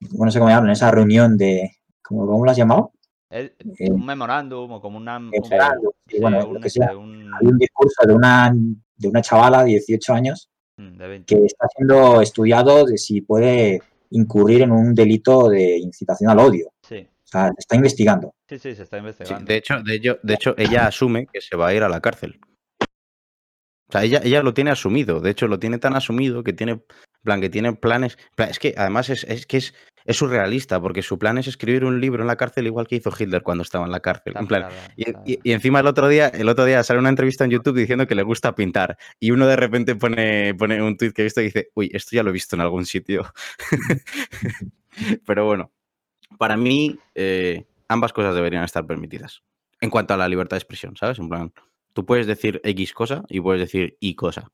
bueno, no sé cómo llaman, en esa reunión de, ¿cómo, cómo lo has llamado? Eh, un memorándum o como una un- sí, bueno, un, lo que este, sea. un- Hay un discurso de una, de una chavala de 18 años mm, de 20. que está siendo estudiado de si puede incurrir en un delito de incitación al odio. Sí, O sea, se está investigando. sí, sí, se está Sí, investigando. de, hecho, de, hecho, ella asume que se va a ir a la cárcel. O sea, ella, ella lo tiene asumido. De hecho, lo tiene tan asumido que tiene, en plan, que tiene planes. plan, Es que además es, es que es, es surrealista, porque su plan es escribir un libro en la cárcel igual que hizo Hitler cuando estaba en la cárcel. En plan, y, está- y- y encima el otro día, el otro día sale una entrevista en YouTube diciendo que le gusta pintar. Y uno de repente pone, pone un tweet que he visto y dice, uy, esto ya lo he visto en algún sitio. Pero bueno, para mí, eh, ambas cosas deberían estar permitidas. En cuanto a la libertad de expresión, ¿sabes? En plan, tú puedes decir X cosa y puedes decir Y cosa.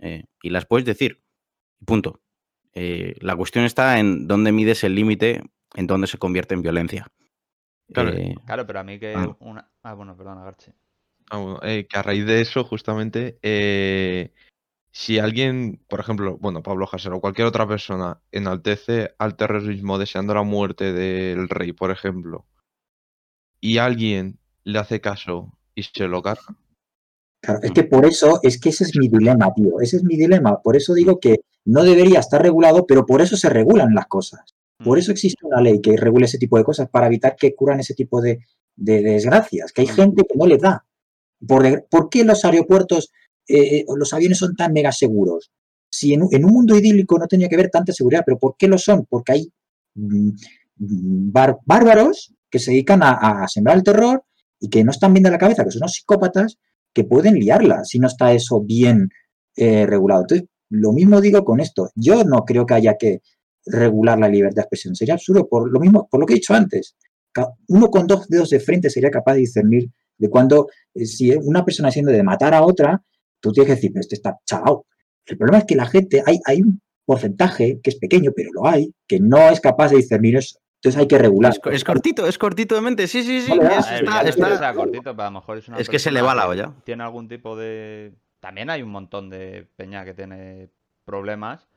eh, y las puedes decir. Punto. Eh, la cuestión está en dónde mides el límite, en dónde se convierte en violencia. Claro. Eh, Claro, pero a mí que Ah. una... Ah, bueno, perdona. Ah, bueno, eh, que a raíz de eso, justamente, eh, si alguien, por ejemplo, bueno, Pablo Hasél o cualquier otra persona enaltece al terrorismo deseando la muerte del rey, por ejemplo, y alguien le hace caso y se lo carga, Claro, es que por eso, es que ese es mi dilema, tío. Ese es mi dilema. Por eso digo que no debería estar regulado, pero por eso se regulan las cosas. Por Mm. eso existe una ley que regule ese tipo de cosas, para evitar que ocurran ese tipo de, de desgracias, que hay Mm. gente que no le da. Por, de- ¿por qué los aeropuertos eh, eh, o los aviones son tan mega seguros? Si en, un- en un mundo idílico no tenía que haber tanta seguridad, pero ¿por qué lo son? Porque hay mm, bar- bárbaros que se dedican a, a sembrar el terror y que no están bien de la cabeza, que son unos psicópatas que pueden liarla si no está eso bien eh, regulado. Entonces, lo mismo digo con esto. Yo no creo que haya que regular la libertad de expresión. Sería absurdo por lo mismo, por lo que he dicho antes. Uno con dos dedos de frente sería capaz de discernir de cuando, eh, si una persona siendo de matar a otra, tú tienes que decir, pero este está chalao. El problema es que la gente, hay, hay un porcentaje que es pequeño, pero lo hay, que no es capaz de discernir eso. Entonces hay que regular. Es, co- es cortito, es cortito de mente. Sí, sí, sí. Es- ver, está- es que está- sea cortito, pero a lo mejor es una Es que se le va la olla. Tiene algún tipo de... También hay un montón de peña que tiene problemas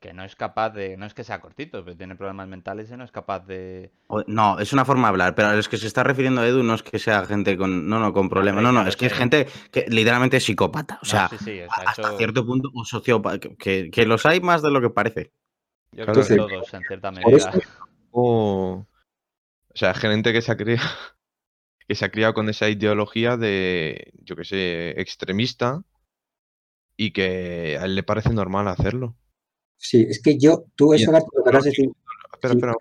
que no es capaz de... No es que sea cortito, pero tiene problemas mentales y no es capaz de... No, es una forma de hablar, pero es que se está refiriendo a Edu, no es que sea gente con. No, no, con problemas. No, no, es que es gente que literalmente es psicópata. O No, sea, sí, sí, sea, hasta eso- cierto punto, un sociópata. Que, que- los hay más de lo que parece. Yo creo que sí. todos, en cierta medida. o, o sea, gente que se ha criado, que se ha criado con esa ideología de, yo qué sé, extremista y que a él le parece normal hacerlo. Sí, es que yo, tú eso, lo decir, Espera,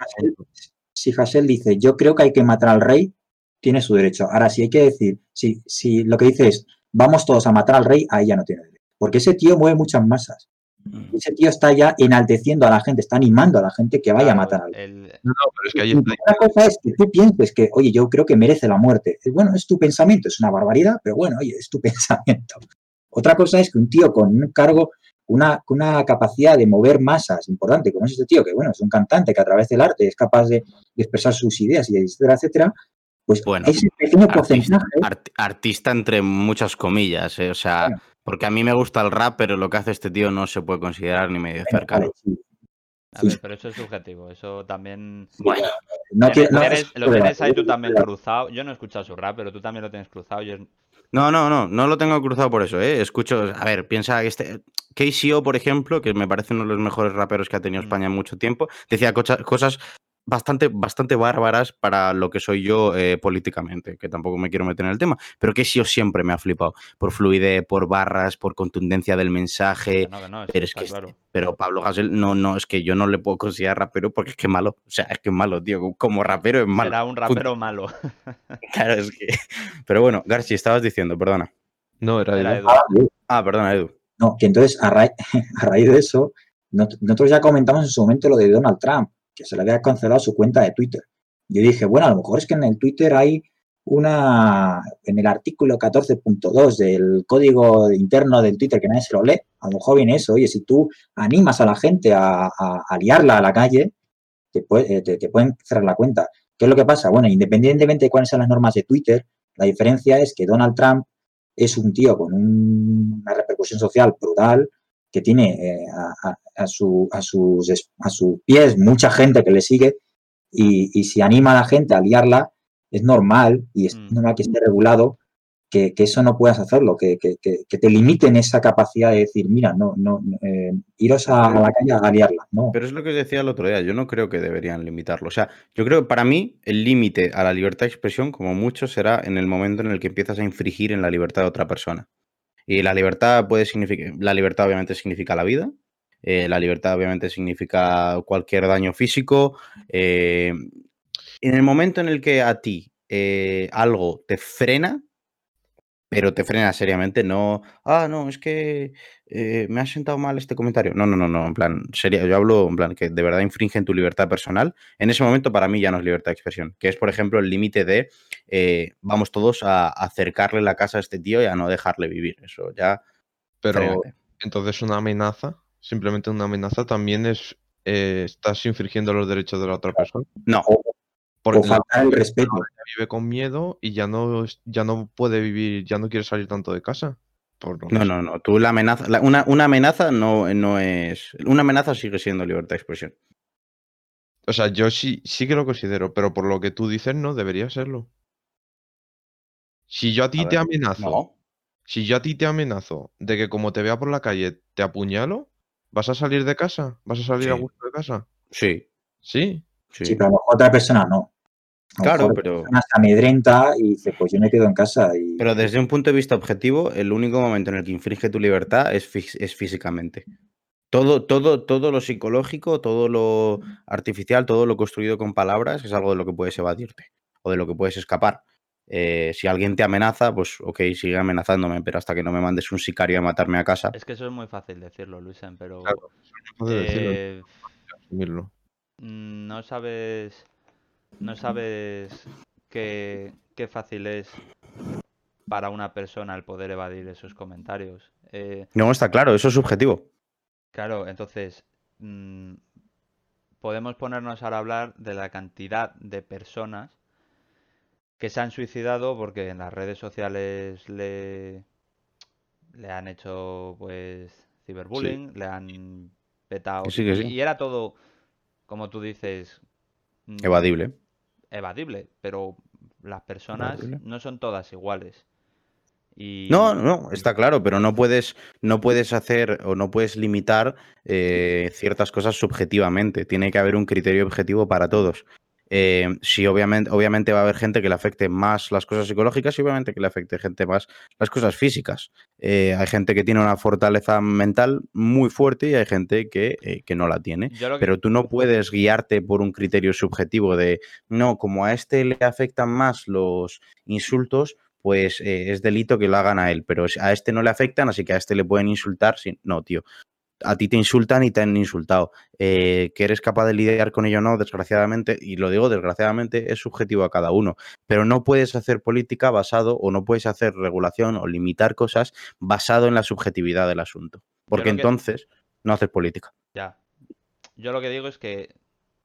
si espera, Hasél dice, yo creo que hay que matar al rey, tiene su derecho. Ahora, si hay que decir, si, si lo que dice es, vamos todos a matar al rey, ahí ya no tiene derecho. Porque ese tío mueve muchas masas. Ese tío está ya enalteciendo a la gente, está animando a la gente que vaya a matar al rey. el- No, no, pero es que ahí está. Una cosa es que tú pienses que, oye, yo creo que merece la muerte. Eh, Bueno, es tu pensamiento, es una barbaridad, pero bueno, oye, es tu pensamiento. Otra cosa es que un tío con un cargo, una, con una capacidad de mover masas importante, como es este tío, que bueno, es un cantante que a través del arte es capaz de, de expresar sus ideas y etcétera, etcétera, pues Bueno, ese pequeño Artista, porcentaje, art- artista entre muchas comillas, eh, o sea, Bueno. porque a mí me gusta el rap, pero lo que hace este tío no se puede considerar ni medio bueno, cercano. vale, sí, A Sí. ver, pero eso es subjetivo. Eso también... Bueno, no no, lo tienes ahí tú también cruzado. Yo no he escuchado su rap, pero tú también lo tienes cruzado. No, no, no, no lo tengo cruzado por eso, ¿eh? Escucho, a ver, piensa que este... KCO, por ejemplo, que me parece uno de los mejores raperos que ha tenido. España en mucho tiempo, decía cosas bastante, bastante bárbaras para lo que soy yo eh, políticamente, que tampoco me quiero meter en el tema, pero KCO siempre me ha flipado, por fluidez, por barras, por contundencia del mensaje, que no, que no, pero es que claro. pero Pablo Gasel no, no, es que yo no le puedo considerar rapero porque es que es malo, o sea, es que es malo, tío, como rapero es malo. Será un rapero malo. Claro, es que... Pero bueno, Garchi, estabas diciendo, perdona. No, era, Era Edu. Edu. Ah, perdona, Edu. No, que entonces a raíz, a raíz de eso, nosotros ya comentamos en su momento lo de Donald Trump, que se le había cancelado su cuenta de Twitter. Yo dije, bueno, a lo mejor es que en el Twitter hay una, en el artículo 14.2 del código interno del Twitter que nadie se lo lee, a lo mejor viene eso, oye, si tú animas a la gente a, a, liarla a la calle, te, te, pueden cerrar la cuenta. ¿Qué es lo que pasa? Bueno, independientemente de cuáles sean las normas de Twitter, la diferencia es que Donald Trump es un tío con una repercusión social brutal, que tiene eh, a, su, a, sus, a sus pies mucha gente que le sigue y, y si anima a la gente a liarla, es normal y es mm. normal que esté regulado que, eso no puedas hacerlo, que, que, que, te limiten esa capacidad de decir, mira, no, no, eh, iros a, la calle a liarla. No. Pero es lo que decía el otro día, yo no creo que deberían limitarlo. O sea, yo creo que para mí el límite a la libertad de expresión, como mucho, será en el momento en el que empiezas a infringir en la libertad de otra persona. Y la libertad puede significar, la libertad obviamente significa la vida, eh, la libertad obviamente significa cualquier daño físico. Eh, en el momento en el que a ti eh, algo te frena, pero te frena seriamente, no, ah, no, es que me ha sentado mal este comentario. No, no, no, no, en plan, serio, yo hablo en plan que de verdad infringen tu libertad personal. En ese momento para mí ya no es libertad de expresión, que es, por ejemplo, el límite de vamos todos a acercarle la casa a este tío y a no dejarle vivir. Eso ya. Pero entonces una amenaza simplemente una amenaza, también es eh, estás infringiendo los derechos de la otra persona. No. Porque falta el respeto. Vive con miedo y ya no, ya no puede vivir, ya no quiere salir tanto de casa. no, no, no. Tú la amenaza, una, una, amenaza no, no es. Una amenaza sigue siendo libertad de expresión. O sea, yo sí, sí que lo considero, pero por lo que tú dices, no debería serlo. Si yo a ti te amenazo, si yo a ti te amenazo de que como te vea por la calle te apuñalo, ¿Vas a salir de casa? ¿Vas a salir a gusto de casa? Sí. ¿Sí? Sí, pero a lo mejor otra persona no. Claro, pero. Una se amedrenta y dice, pues yo me quedo en casa. Y... Pero desde un punto de vista objetivo, el único momento en el que infringe tu libertad es, es físicamente. Todo, todo, todo lo psicológico, todo lo artificial, todo lo construido con palabras es algo de lo que puedes evadirte o de lo que puedes escapar. Eh, si alguien te amenaza, pues ok, sigue amenazándome, pero hasta que no me mandes un sicario a matarme a casa. Es que eso es muy fácil decirlo, Luisen, pero. Eh, no sabes. No sabes qué, qué, fácil es para una persona el poder evadir esos comentarios. Eh, no, está claro, eso es subjetivo. Claro, entonces. Mm, podemos ponernos ahora a hablar de la cantidad de personas que se han suicidado porque en las redes sociales le, le han hecho pues ciberbullying, le han petado. Y era todo, como tú dices... Mm, evadible. Evadible, pero las personas no son todas iguales. Y... No, no, está claro, pero no puedes, no puedes hacer o no puedes limitar eh, ciertas cosas subjetivamente. Tiene que haber un criterio objetivo para todos. Eh, sí, obviamente, obviamente va a haber gente que le afecte más las cosas psicológicas y obviamente que le afecte gente más las cosas físicas. Eh, hay gente que tiene una fortaleza mental muy fuerte y hay gente que, eh, no la tiene. Pero tú no puedes guiarte por un criterio subjetivo de, no, como a este le afectan más los insultos, pues es delito que lo hagan a él, pero a este no le afectan, así que a este le pueden insultar. No, tío a ti te insultan y te han insultado. Eh, que eres capaz de lidiar con ello o no, desgraciadamente, y lo digo desgraciadamente, es subjetivo a cada uno. Pero no puedes hacer política basado o no puedes hacer regulación o limitar cosas basado en la subjetividad del asunto. Porque entonces no haces política. Ya. Yo lo que digo es que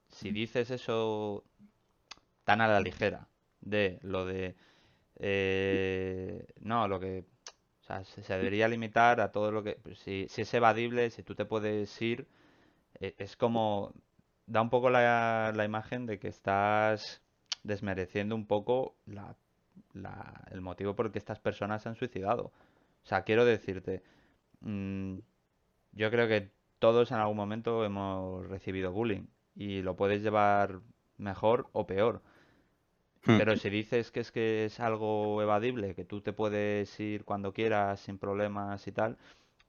si dices eso tan a la ligera de lo de... Eh, no, lo que o sea, se, debería limitar a todo lo que... Pues, si, es evadible, si tú te puedes ir, e, es como... Da un poco la, la imagen de que estás desmereciendo un poco la, el motivo por el que estas personas se han suicidado. O sea, quiero decirte, mm, yo creo que todos en algún momento hemos recibido bullying y lo puedes llevar mejor o peor. Hmm. Pero si dices que es que es algo evadible, que tú te puedes ir cuando quieras sin problemas y tal,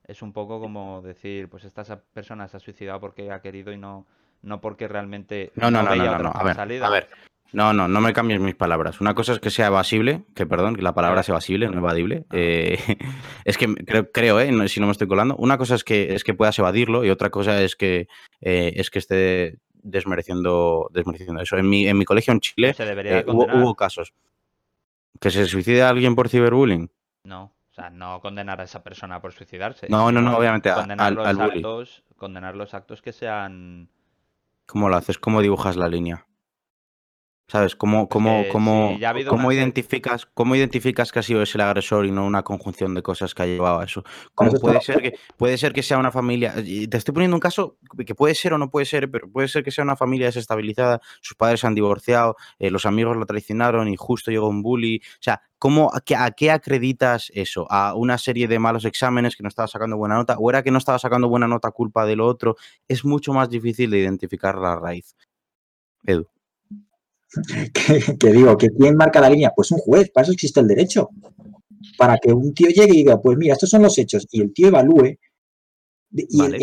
es un poco como decir, pues esta persona se ha suicidado porque ha querido y no, no porque realmente no, no, no, no, no, A ver, a ver, No, no, no me cambies mis palabras. Una cosa es que sea evasible, que perdón, que la palabra es evasible, no evadible. Eh, es que creo, creo eh, no- si no me estoy colando. Una cosa es que es que puedas evadirlo y otra cosa es que eh, es que esté desmereciendo, desmereciendo eso. En mi, en mi colegio en Chile eh, hubo, casos. ¿Que se suicida alguien por ciberbullying? No, o sea, no condenar a esa persona por suicidarse. No, no, no, obviamente Condenar los al actos, condenar los actos que sean. ¿Cómo lo haces? ¿Cómo dibujas la línea? ¿Sabes? ¿Cómo, cómo, cómo, ha cómo identificas, cómo identificas que ha sido ese el agresor y no una conjunción de cosas que ha llevado a eso? ¿Cómo eso puede ser que puede ser que sea una familia? y Te estoy poniendo un caso que puede ser o no puede ser, pero puede ser que sea una familia desestabilizada, sus padres se han divorciado, eh, los amigos lo traicionaron y justo llegó un bully. O sea, ¿cómo, a, qué, a qué acreditas eso? ¿A una serie de malos exámenes que no estaba sacando buena nota? ¿O era que no estaba sacando buena nota culpa de lo otro? Es mucho más difícil de identificar la raíz. Edu. que, que digo, que ¿quién marca la línea? Pues un juez, para eso existe el derecho. Para que un tío llegue y diga, pues mira, estos son los hechos, y el tío evalúe. Y, Vale.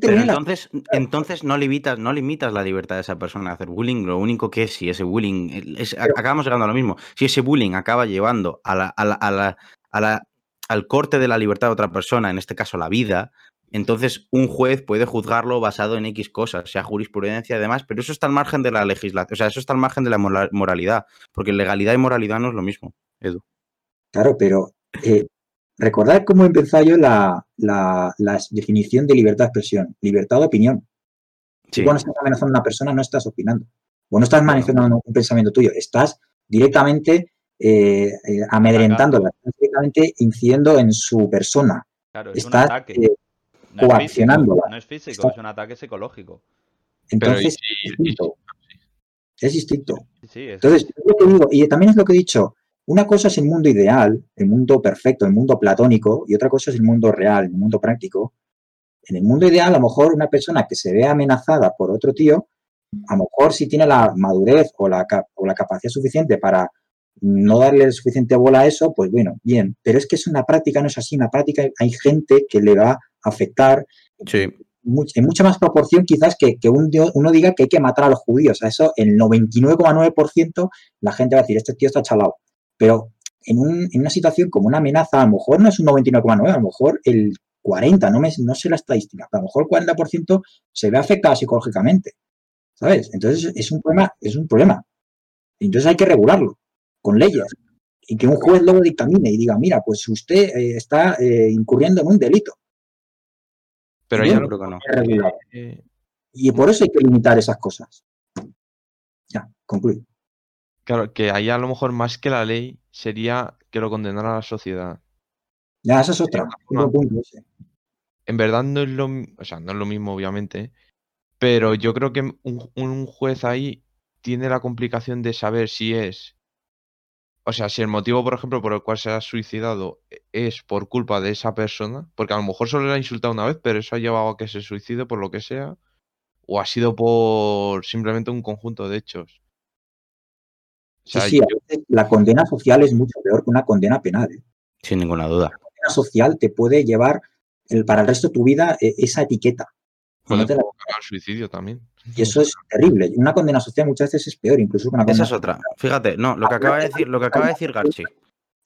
Pero la- entonces, entonces no limitas, no limitas la libertad de esa persona de hacer bullying. Lo único que es si ese bullying, el- es- Pero- acabamos llegando a lo mismo. Si ese bullying acaba llevando a a la- a la- a la- al corte de la libertad de otra persona, en este caso la vida, entonces un juez puede juzgarlo basado en X cosas, sea jurisprudencia y demás, pero eso está al margen de la legislación, o sea, eso está al margen de la moralidad, porque legalidad y moralidad no es lo mismo, Edu. Claro, pero eh, recordad cómo he empezado yo la, la- la definición de libertad de expresión, libertad de opinión. Sí. Tú cuando estás amenazando a una persona no estás opinando, o no estás manifestando un pensamiento tuyo, estás directamente eh, eh, amedrentándola, estás directamente incidiendo en su persona, Claro, es un estás ataque. No es físico, coaccionándola. no es físico, Está- es un ataque psicológico. Y entonces es distinto. Es distinto. Sí, sí, es- Entonces, es lo que digo, y también es lo que he dicho, una cosa es el mundo ideal, el mundo perfecto, el mundo platónico, y otra cosa es el mundo real, el mundo práctico. En el mundo ideal, a lo mejor una persona que se ve amenazada por otro tío, a lo mejor si tiene la madurez o la, o la capacidad suficiente para no darle suficiente bola a eso, pues bueno, bien. Pero es que es una práctica, no es así. Una práctica, hay gente que le va afectar Sí, much- en mucha más proporción quizás que, que un uno diga que hay que matar a los judíos. A eso, el 99,9% la gente va a decir, este tío está chalado. Pero en, un- en una situación como una amenaza, a lo mejor no es un 99,9, a lo mejor el 40, no, me, no sé la estadística, pero a lo mejor el 40% se ve afectado psicológicamente. ¿Sabes? Entonces es un problema, es un problema. Entonces hay que regularlo con leyes. Y que un juez luego dictamine y diga, mira, pues usted eh, está eh, incurriendo en un delito. Pero Yo creo que no. Eh, Y por eso hay que limitar esas cosas. Ya, concluyo. claro, que ahí a lo mejor más que la ley sería que lo condenara la sociedad. Ya, esa es otra. no. Otro punto ese. En verdad no es lo, o sea, no es lo mismo, obviamente, pero yo creo que un, un juez ahí tiene la complicación de saber si es, o sea, si el motivo, por ejemplo, por el cual se ha suicidado e- es por culpa de esa persona, porque a lo mejor solo le ha insultado una vez, pero eso ha llevado a que se suicide por lo que sea, o ha sido por simplemente un conjunto de hechos. O Sí, sea, sí, a yo- veces la condena social es mucho peor que una condena penal. ¿eh? sin ninguna duda. La condena social te puede llevar el, para el resto de tu vida eh, esa etiqueta. Y, no puede te la- provocar suicidio también. y eso es terrible. Una condena social muchas veces es peor, incluso que una condena Esa es otra. Fíjate, no, lo que acaba de decir, lo que acaba de decir Garchi.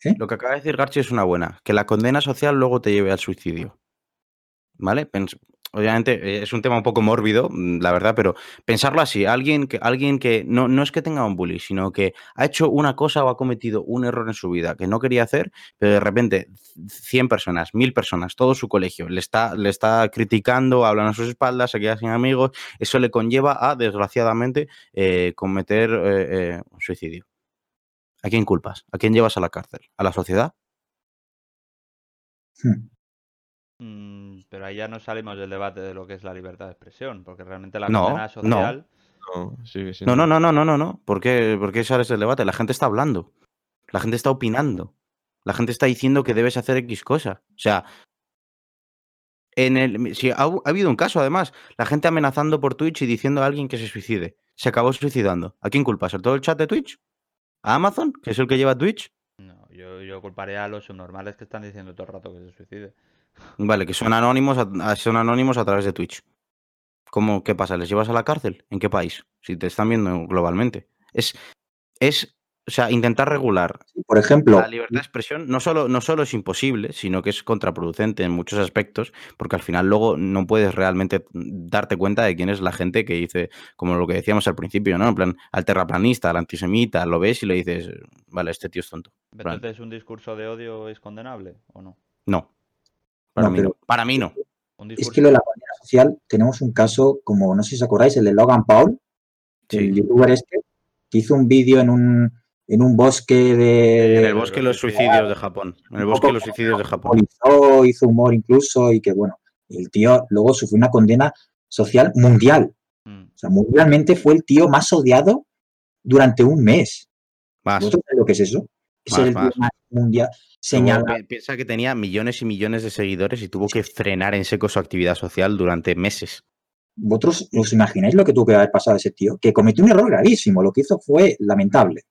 ¿Eh? Lo que acaba de decir Garchi es una buena. Que la condena social luego te lleve al suicidio. ¿Vale? Obviamente eh, es un tema un poco mórbido, mm, la verdad, pero pensarlo así, alguien que, alguien que no, no es que tenga un bully, sino que ha hecho una cosa o ha cometido un error en su vida que no quería hacer, pero de repente 100 personas, 1000 personas, todo su colegio le está, le está criticando, hablan a sus espaldas, se queda sin amigos, eso le conlleva a, desgraciadamente, eh, cometer eh, eh, un suicidio. ¿A quién culpas? ¿A quién llevas a la cárcel? ¿A la sociedad? Hmm. Mm, pero ahí ya no salimos del debate de lo que es la libertad de expresión, porque realmente la No, condena social. No, sigue No, siendo- no, no, no, no, no, no. ¿Por qué, por qué sales del debate? La gente está hablando. La gente está opinando. La gente está diciendo que debes hacer X cosa. O sea, en el, si ha, ha habido un caso, además, la gente amenazando por Twitch y diciendo a alguien que se suicide. Se acabó suicidando. ¿A quién culpas? ¿A todo el chat de Twitch? ¿A Amazon, que es el que lleva Twitch? No, yo, yo culparía a los subnormales que están diciendo todo el rato que se suicide. Vale, que son anónimos a, son anónimos a través de Twitch. ¿Cómo, ¿Qué pasa? ¿Les llevas a la cárcel? ¿En qué país? Si te están viendo globalmente. Es, es o sea, intentar regular Por ejemplo, la libertad de expresión no solo, no solo es imposible, sino que es contraproducente en muchos aspectos, porque al final luego no puedes realmente darte cuenta de quién es la gente que dice, como lo que decíamos al principio, ¿no? En plan, al terraplanista, al antisemita, lo ves y le dices, vale, este tío es tonto. Entonces, ¿un discurso de odio es condenable o no? No. Para No, mí pero- no. Para mí no. Es que lo de la condena social, tenemos un caso como, no sé si os acordáis, el de Logan Paul, el youtuber este, que hizo un vídeo en un, en un bosque de... En el bosque de los suicidios de Japón. En el bosque de los suicidios de Japón. hizo humor incluso y que bueno, el tío luego sufrió una condena social mundial. Mm. O sea, mundialmente fue el tío más odiado durante un mes. Más. ¿Vosotros sabéis lo que es eso? Es Más, el tío más. Mundial pi- piensa que tenía millones y millones de seguidores y tuvo que frenar en seco su actividad social durante meses. ¿Vosotros os imagináis lo que tuvo que haber pasado a ese tío? Que cometió un error gravísimo. Lo que hizo fue lamentable.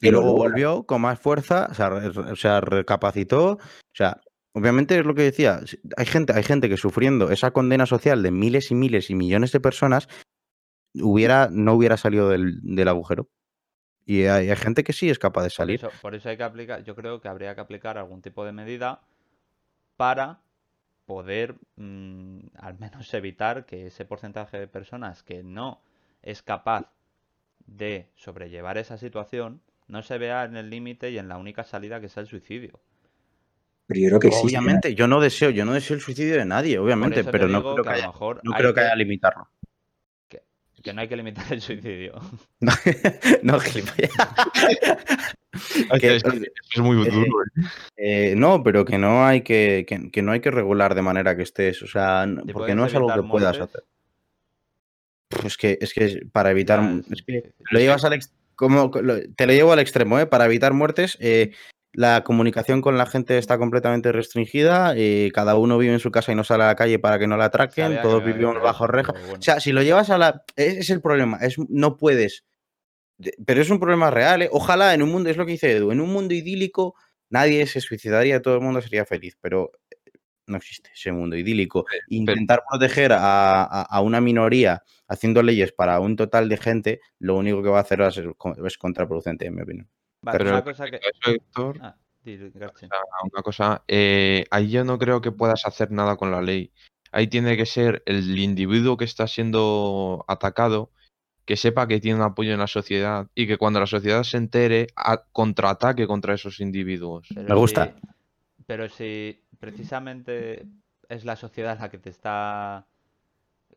Y luego volvió con más fuerza, o sea, o sea, recapacitó. O sea, obviamente es lo que decía. Hay gente, hay gente que sufriendo esa condena social de miles y miles y millones de personas hubiera, no hubiera salido del, del agujero. Y hay, hay gente que sí es capaz de Por salir. eso, por eso hay que aplicar, yo creo que habría que aplicar algún tipo de medida para poder mm, al menos evitar que ese porcentaje de personas que no es capaz de sobrellevar esa situación no se vea en el límite y en la única salida que es el suicidio. Pero yo creo que existe. Obviamente, yo no deseo, yo no deseo el suicidio de nadie, obviamente, pero no creo que haya, mejor no hay creo que que- haya limitarlo. Que no hay que limitar el suicidio. No, no, gilipollas. Ay, Que- es, es muy eh, duro. ¿eh? Eh, no, pero que no hay que, que, que no hay que regular de manera que estés, o sea, n- ¿Y porque no es algo que puedas hacer. Pff, Es que, es que para evitar, Ya, es que difícil. lo llevas al como, te lo llevo al extremo, ¿eh? Para evitar muertes, eh, la comunicación con la gente está completamente restringida, eh, cada uno vive en su casa y no sale a la calle para que no la atraquen, Sabía todos vivimos bajo reja. bueno. O sea, si lo llevas a la... Ese es el problema, es, no puedes. De- Pero es un problema real, ¿eh? Ojalá en un mundo, es lo que dice Edu, en un mundo idílico nadie se suicidaría, todo el mundo sería feliz, pero eh, no existe ese mundo idílico. Intentar proteger a, a- a una minoría haciendo leyes para un total de gente, lo único que va a hacer es contraproducente, en mi opinión. Vale, Pero una cosa que... Eso, Héctor, Ah, sea, una cosa, eh, ahí yo no creo que puedas hacer nada con la ley. Ahí tiene que ser el individuo que está siendo atacado, que sepa que tiene un apoyo en la sociedad y que cuando la sociedad se entere, a- contraataque contra esos individuos. Pero Me gusta. si- pero si precisamente es la sociedad la que te está...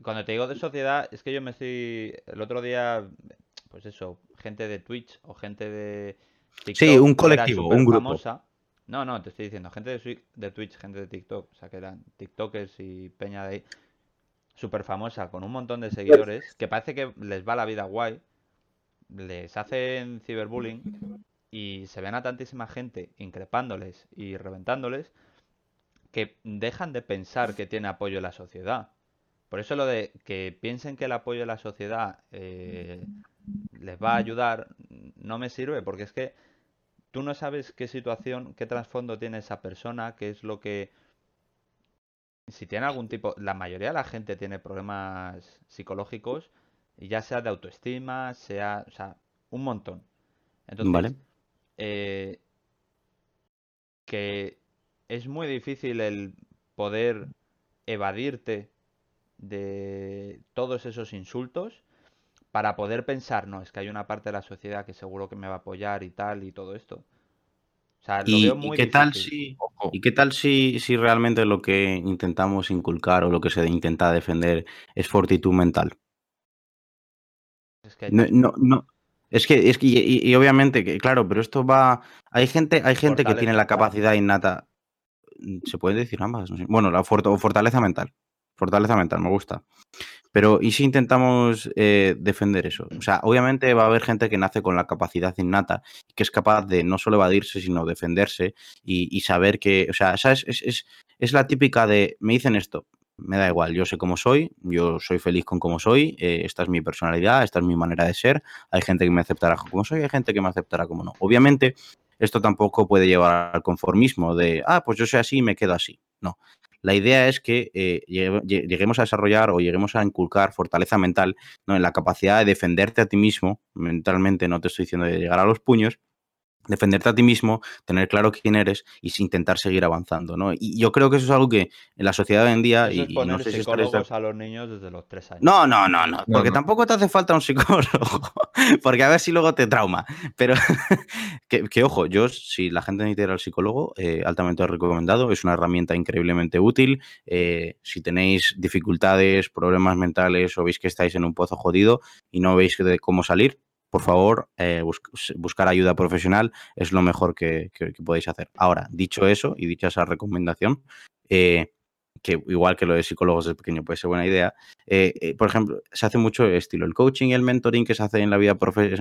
Cuando te digo de sociedad, es que yo me estoy... El otro día, pues eso, gente de Twitch o gente de TikTok un colectivo, un grupo. No, no, te estoy diciendo, gente de, Swi- de Twitch, gente de TikTok, o sea, que eran TikTokers y peña de ahí, súper famosa, con un montón de seguidores, que parece que les va la vida guay, les hacen ciberbullying y se ven a tantísima gente increpándoles y reventándoles que dejan de pensar que tiene apoyo en la sociedad. Por eso lo de que piensen que el apoyo de la sociedad eh, les va a ayudar no me sirve, porque es que tú no sabes qué situación, qué trasfondo tiene esa persona, qué es lo que... Si tiene algún tipo... La mayoría de la gente tiene problemas psicológicos, ya sea de autoestima, sea... O sea, un montón. Entonces, Vale. eh, que es muy difícil el poder evadirte de todos esos insultos para poder pensar, no, es que hay una parte de la sociedad que seguro que me va a apoyar y tal y todo esto. O sea, lo ¿Y, veo y muy qué tal si, Ojo, ¿Y qué tal si, si realmente lo que intentamos inculcar o lo que se intenta defender es fortitud mental? Es que No, no, no. Es que, es que y, y- y obviamente, que, claro, pero esto va. Hay gente, hay gente que tiene la capacidad innata. ¿Se puede decir ambas? No sé. Bueno, la fortaleza mental. Fortaleza mental, me gusta. Pero, ¿y si intentamos eh, defender eso? O sea, obviamente va a haber gente que nace con la capacidad innata, que es capaz de no solo evadirse, sino defenderse y, saber que, o sea, ¿sabes? Es, es, es la típica de, me dicen esto, me da igual, yo sé cómo soy, yo soy feliz con cómo soy, eh, esta es mi personalidad, esta es mi manera de ser, hay gente que me aceptará como soy, hay gente que me aceptará como no. Obviamente, esto tampoco puede llevar al conformismo de, ah, pues yo soy así y me quedo así. No. La idea es que eh, llegue- lle- lleguemos a desarrollar o lleguemos a inculcar fortaleza mental ¿no? en la capacidad de defenderte a ti mismo, mentalmente, no te estoy diciendo de llegar a los puños, defenderte a ti mismo, tener claro quién eres y intentar seguir avanzando, ¿no? Y yo creo que eso es algo que en la sociedad de hoy en día, Eso y, es y poner no sé si a los niños desde los tres años. no, no, no, no, porque no. tampoco te hace falta un psicólogo, porque a ver si luego te trauma. Pero que, ojo, yo si la gente necesita ir al psicólogo, eh, altamente recomendado, es una herramienta increíblemente útil. eh, si tenéis dificultades, problemas mentales o veis que estáis en un pozo jodido y no veis de cómo salir, por favor, eh, bus- buscar ayuda profesional es lo mejor que, que- que podéis hacer. Ahora, dicho eso y dicha esa recomendación, eh, que igual que lo de psicólogos de pequeño puede ser buena idea, eh, eh, por ejemplo, se hace mucho estilo. El coaching y el mentoring que se hace en la, vida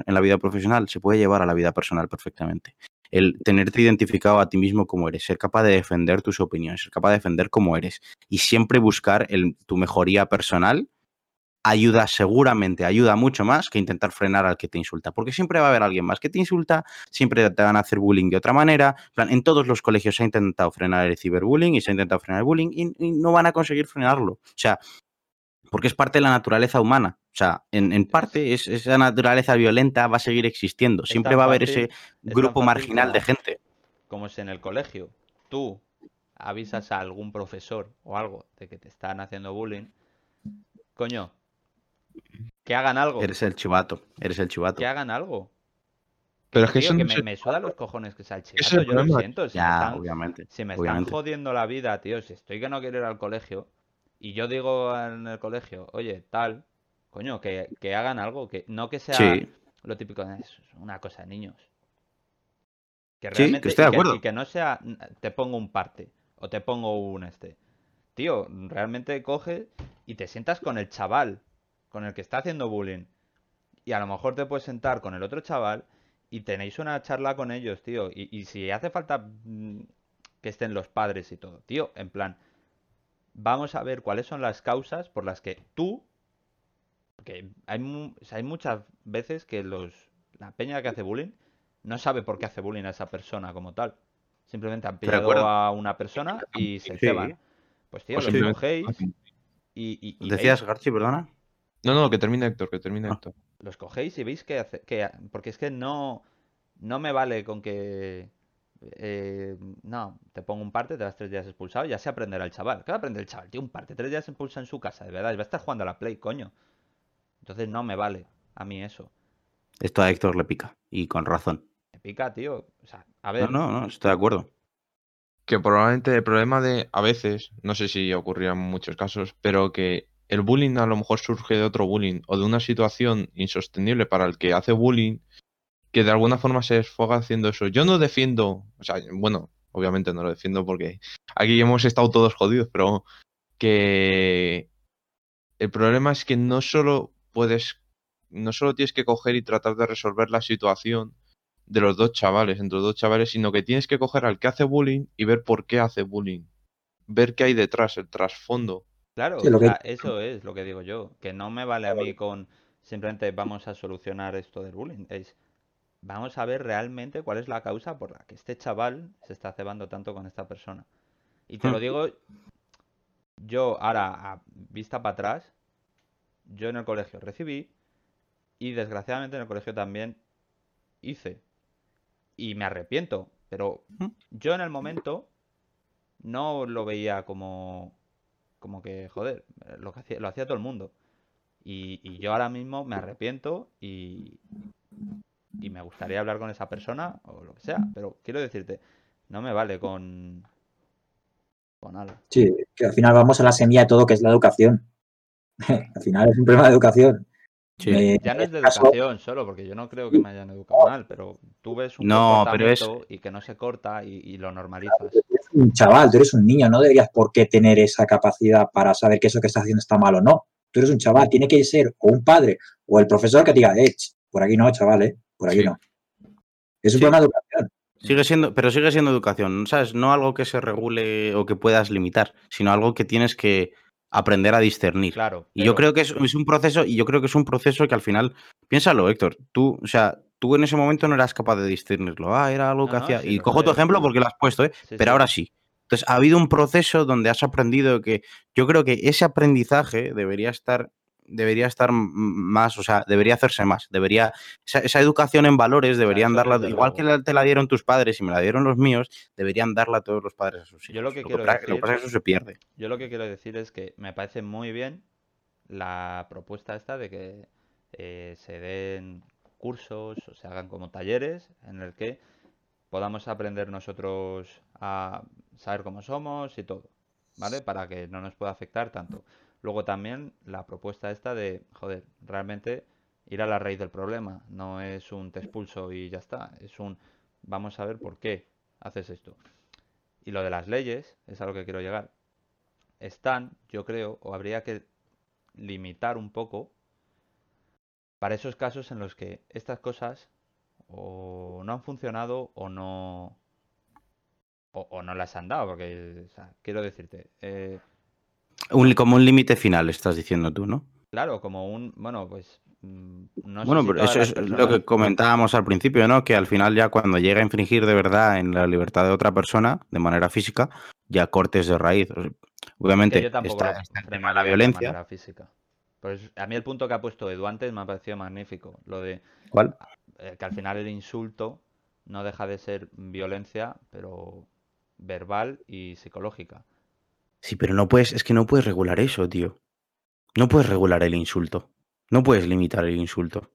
en la vida profesional se puede llevar a la vida personal perfectamente. El tenerte identificado a ti mismo como eres, ser capaz de defender tus opiniones, ser capaz de defender cómo eres y siempre buscar el- tu mejoría personal ayuda seguramente, ayuda mucho más que intentar frenar al que te insulta, porque siempre va a haber alguien más que te insulta, siempre te van a hacer bullying de otra manera. En, plan, en todos los colegios se ha intentado frenar el ciberbullying y se ha intentado frenar el bullying y, y no van a conseguir frenarlo. O sea, porque es parte de la naturaleza humana. O sea, en, en parte es, esa naturaleza violenta va a seguir existiendo. Siempre va a haber fácil- ese grupo marginal de gente. Como es en el colegio. Tú avisas a algún profesor o algo de que te están haciendo bullying. Coño, que hagan algo. Eres el chivato, eres el chivato. Que hagan algo. Pero es que Tío, eso que no me, se- me suda los cojones que sea el es chivato. el Yo lo siento. Si me Ya, están, obviamente. si me están jodiendo la vida, tío, si estoy que no quiero ir al colegio y yo digo en el colegio, oye, tal, coño, que, que hagan algo, que no que sea Sí, lo típico, "Eh, es una cosa de niños. Que Sí, que realmente, estoy de y que, acuerdo. y que no sea, "N- te pongo un parte o te pongo un este. Tío, realmente coge y te sientas con el chaval, con el que está haciendo bullying. Y a lo mejor te puedes sentar con el otro chaval y tenéis una charla con ellos, tío. Y, y si hace falta mm, que estén los padres y todo, tío, en plan, vamos a ver cuáles son las causas por las que tú, porque hay, mu- o sea, hay muchas veces que los la peña que hace bullying no sabe por qué hace bullying a esa persona como tal. Simplemente han pillado a una persona y se Sí. ceban. Pues tío, O los simplemente- cogéis y, y- y Decías, veis- Garchi, perdona. No, no, que termine Héctor, que termine Ah. Héctor. los cogéis y veis que, hace- que porque es que no no me vale con que eh, no te pongo un parte te vas tres días expulsado ya se aprenderá el chaval ¿qué va a aprender el chaval tío un parte tres días expulsa en su casa de verdad y va a estar jugando a la play coño entonces no me vale a mí eso Esto a Héctor le pica. Y con razón. me pica tío o sea a No, ver no, no, estoy de acuerdo. Que probablemente el problema de, a veces, no sé si ocurrirá en muchos casos, pero que el bullying a lo mejor surge de otro bullying o de una situación insostenible para el que hace bullying, que de alguna forma se esfoga haciendo eso. Yo no defiendo, o sea, bueno, obviamente no lo defiendo porque aquí hemos estado todos jodidos, pero que el problema es que no solo puedes, no solo tienes que coger y tratar de resolver la situación de los dos chavales, entre los dos chavales, sino que tienes que coger al que hace bullying y ver por qué hace bullying. Ver qué hay detrás, el trasfondo. Claro, Sí, que- eso es lo que digo yo, que no me vale a mí con simplemente vamos a solucionar esto del bullying, es vamos a ver realmente cuál es la causa por la que este chaval se está cebando tanto con esta persona. Y te lo Hmm. digo yo ahora a vista para atrás, yo en el colegio recibí y desgraciadamente en el colegio también hice y me arrepiento, pero Hmm. yo en el momento no lo veía como como que, joder, eh, lo que hacía, lo hacía todo el mundo. Y, y yo ahora mismo me arrepiento y, y me gustaría hablar con esa persona o lo que sea. Pero quiero decirte, no me vale con, con nada. Sí, que al final vamos a la semilla de todo, que es la educación. al final es un problema de educación. Sí. Ya no es de caso- educación solo, porque yo no creo que me hayan educado mal, pero tú ves un No, pero es- comportamiento y que no se corta y, y lo normalizas. Tú eres un chaval, tú eres un niño, no deberías por qué tener esa capacidad para saber que eso que estás haciendo está mal o no. Tú eres un chaval, tiene que ser o un padre o el profesor que te diga, eh, por aquí no, chaval, eh, por aquí Sí. no. Es un Sí. problema de educación. Sigue siendo, pero sigue siendo educación, ¿sabes? No algo que se regule o que puedas limitar, sino algo que tienes que aprender a discernir. Claro. Y yo creo que es, es un proceso, y yo creo que es un proceso que al final, piénsalo, Héctor, tú, o sea, tú en ese momento no eras capaz de discernirlo. Ah, era algo No, que no, hacía. sí, y cojo tu ejemplo porque lo has puesto, ¿eh? Sí, Pero sí. ahora sí. Entonces, ha habido un proceso donde has aprendido que yo creo que ese aprendizaje debería estar debería estar más, o sea, debería hacerse más. Debería, esa, esa educación en valores deberían darla, igual que la- te la dieron tus padres y me la dieron los míos, deberían darla a todos los padres a sus hijos. Yo lo que Lo quiero pra- lo que decir- pasa es que eso se pierde. Yo lo que quiero decir es que me parece muy bien la propuesta esta de que eh, se den cursos o se hagan como talleres en el que podamos aprender nosotros a saber cómo somos y todo, ¿vale? Para que no nos pueda afectar tanto. Luego también la propuesta esta de, joder, realmente ir a la raíz del problema. No es un te expulso y ya está. Es un vamos a ver por qué haces esto. Y lo de las leyes, es a lo que quiero llegar. Están, yo creo, o habría que limitar un poco para esos casos en los que estas cosas o no han funcionado o no o, no las han dado, porque quiero decirte, eh, Un- como un límite final, estás diciendo tú, ¿no? claro, como un, bueno, pues mm, no sé Bueno, si pero eso es lo que comentábamos al principio, ¿no? Que al final ya cuando llega a infringir de verdad en la libertad de otra persona, de manera física, ya cortes de raíz. Obviamente que yo tampoco está, el tema de la de violencia. manera física. Pues a mí el punto que ha puesto Edu antes me ha parecido magnífico, lo de ¿Cuál? eh, que al final el insulto no deja de ser violencia, pero verbal y psicológica. Sí, pero no puedes, es que no puedes regular eso, tío. No puedes regular el insulto. No puedes limitar el insulto.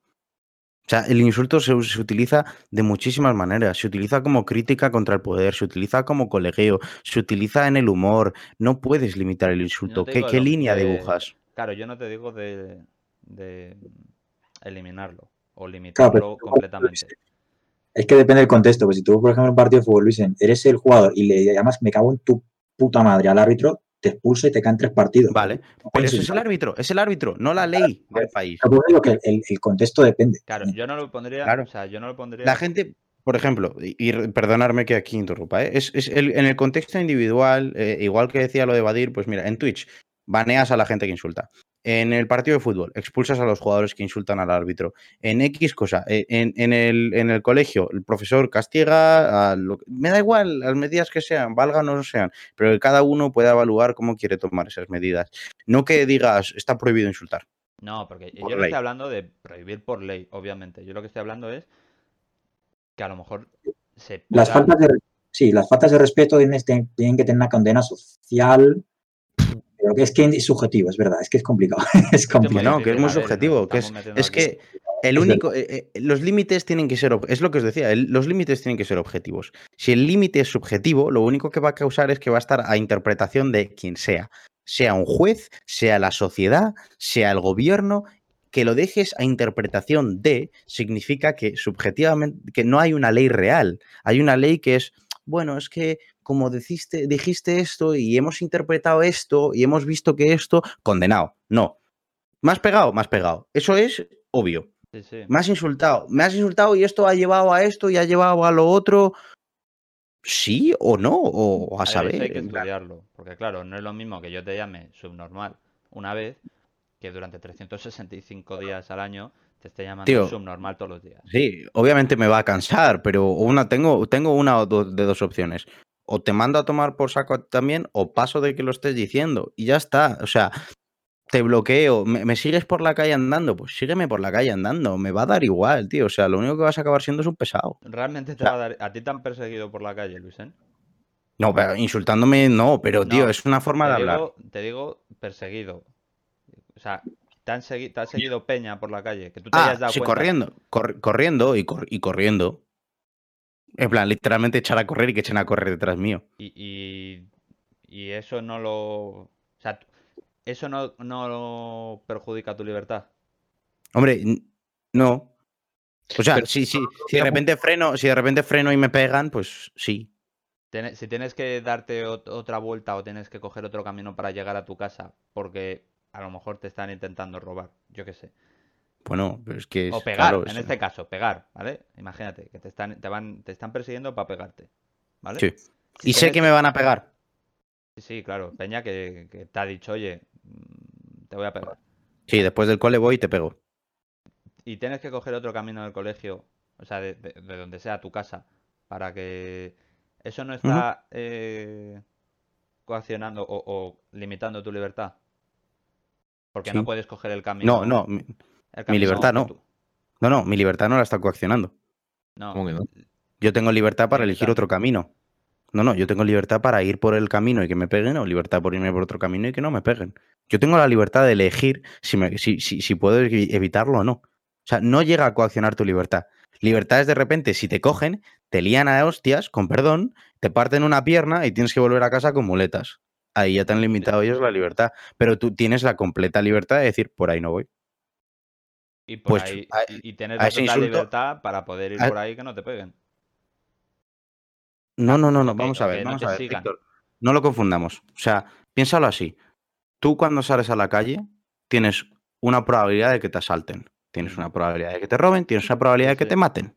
O sea, el insulto se, se utiliza de muchísimas maneras. Se utiliza como crítica contra el poder, se utiliza como colegueo, se utiliza en el humor. No puedes limitar el insulto. ¿Qué, línea de- dibujas? Claro, yo no te digo de, de eliminarlo o Claro, limitarlo pero completamente. es que depende del contexto. Pues si tú, por ejemplo, en un partido de fútbol, Luisen, eres el jugador y le llamas me cago en tu puta madre al árbitro, te expulsa y te caen tres partidos. Vale, No pero ese es el árbitro, es el árbitro, no la ley del país. Pero por eso digo que el, el contexto depende. Claro, yo no lo pondría, Claro. o sea, yo no lo pondría. La gente, por ejemplo, y, y perdonarme que aquí interrumpa, ¿eh? es, es el- en el contexto individual, eh, igual que decía lo de Badir, pues mira, en Twitch baneas a la gente que insulta. En el partido de fútbol, expulsas a los jugadores que insultan al árbitro. En X cosa, eh, en, en el, en el colegio, el profesor castiga a lo que- me da igual las medidas que sean, valgan o no sean, pero que cada uno pueda evaluar cómo quiere tomar esas medidas. No que digas, está prohibido insultar. No, porque yo Por no ley. estoy hablando de prohibir por ley, obviamente. Yo lo que estoy hablando es que a lo mejor se Las faltas de, sí, las faltas de respeto tienen, tienen que tener una condena social. Pero que es que es subjetivo, es verdad, es que es complicado. es complicado. no, que es muy subjetivo, que es, es que el único, eh, eh, los límites tienen que ser, es lo que os decía, el- los límites tienen que ser objetivos. Si el límite es subjetivo, lo único que va a causar es que va a estar a interpretación de quien sea, sea un juez, sea la sociedad, sea el gobierno, que lo dejes a interpretación de significa que subjetivamente, que no hay una ley real, hay una ley que es, bueno, es que como deciste, dijiste esto y hemos interpretado esto y hemos visto que esto, condenado. No, más pegado, más pegado. Eso es obvio. Sí, sí. Me has insultado, me has insultado y esto ha llevado a esto y ha llevado a lo otro. ¿Sí o no? O a saber. eso hay que estudiarlo, porque claro, no es lo mismo que yo te llame subnormal una vez que durante 365 días al año te esté llamando Tío. subnormal todos los días. Sí, obviamente me va a cansar, pero una tengo, tengo una de dos opciones. O te mando a tomar por saco también, o paso de que lo estés diciendo. Y ya está. O sea, te bloqueo. ¿Me, me sigues por la calle andando? Pues sígueme por la calle andando. Me va a dar igual, tío. O sea, lo único que vas a acabar siendo es un pesado. ¿Realmente te O sea- va a dar... ¿A ti te han perseguido por la calle, Luisen? No, pero insultándome no, pero tío, es una forma de hablar. te digo perseguido. O sea, te han, segui- te ha seguido Peña por la calle, que tú te Ah, hayas dado sí, cuenta. corriendo, cor- corriendo y, cor- y corriendo. En plan, literalmente echar a correr y que echen a correr detrás mío. Y, y, y eso no lo... O sea, eso no, no lo perjudica tu libertad. Hombre, no. O sea, Pero- sí, sí, si de repente freno, si de repente freno y me pegan, pues sí. Si tienes que darte ot- otra vuelta o tienes que coger otro camino para llegar a tu casa porque a lo mejor te están intentando robar, yo qué sé. Bueno, pero es que es, O pegar, claro, en es- este caso, pegar, ¿vale? Imagínate que te están, te van, te están persiguiendo para pegarte, ¿vale? Sí. Si Y sé que me van a pegar. Sí, sí, claro. Peña que, que te ha dicho, oye, mm, te voy a pegar. Sí, después del cole voy y te pego. Y tienes que coger otro camino del colegio, o sea, de, de- de donde sea tu casa, para que eso no está eh, coaccionando o, o limitando tu libertad? Porque no puedes coger el camino. No, no, mi, libertad no. tú- no, no, mi libertad no la está coaccionando. No, ¿Cómo que no? Yo tengo libertad para elegir otro camino. No, no, yo tengo libertad para ir por el camino y que me peguen, o libertad por irme por otro camino y que no me peguen. Yo tengo la libertad de elegir si, me- si, si, si puedo evi- evitarlo o no. O sea, no llega a coaccionar tu libertad. Libertad es de repente, si te cogen, te lían a hostias, con perdón, te parten una pierna y tienes que volver a casa con muletas. Ahí ya te han limitado ellos la libertad. Pero tú tienes la completa libertad de decir, por ahí no voy. Y, por pues, ahí, a- y- y tienes a la ese total insulto- libertad para poder ir a- por ahí que no te peguen. No, no, no, no, vamos a ver, no vamos a ver, sigan. Víctor. No lo confundamos. O sea, piénsalo así. Tú cuando sales a la calle tienes una probabilidad de que te asalten, tienes una probabilidad de que te roben, tienes una probabilidad de que sí. te maten.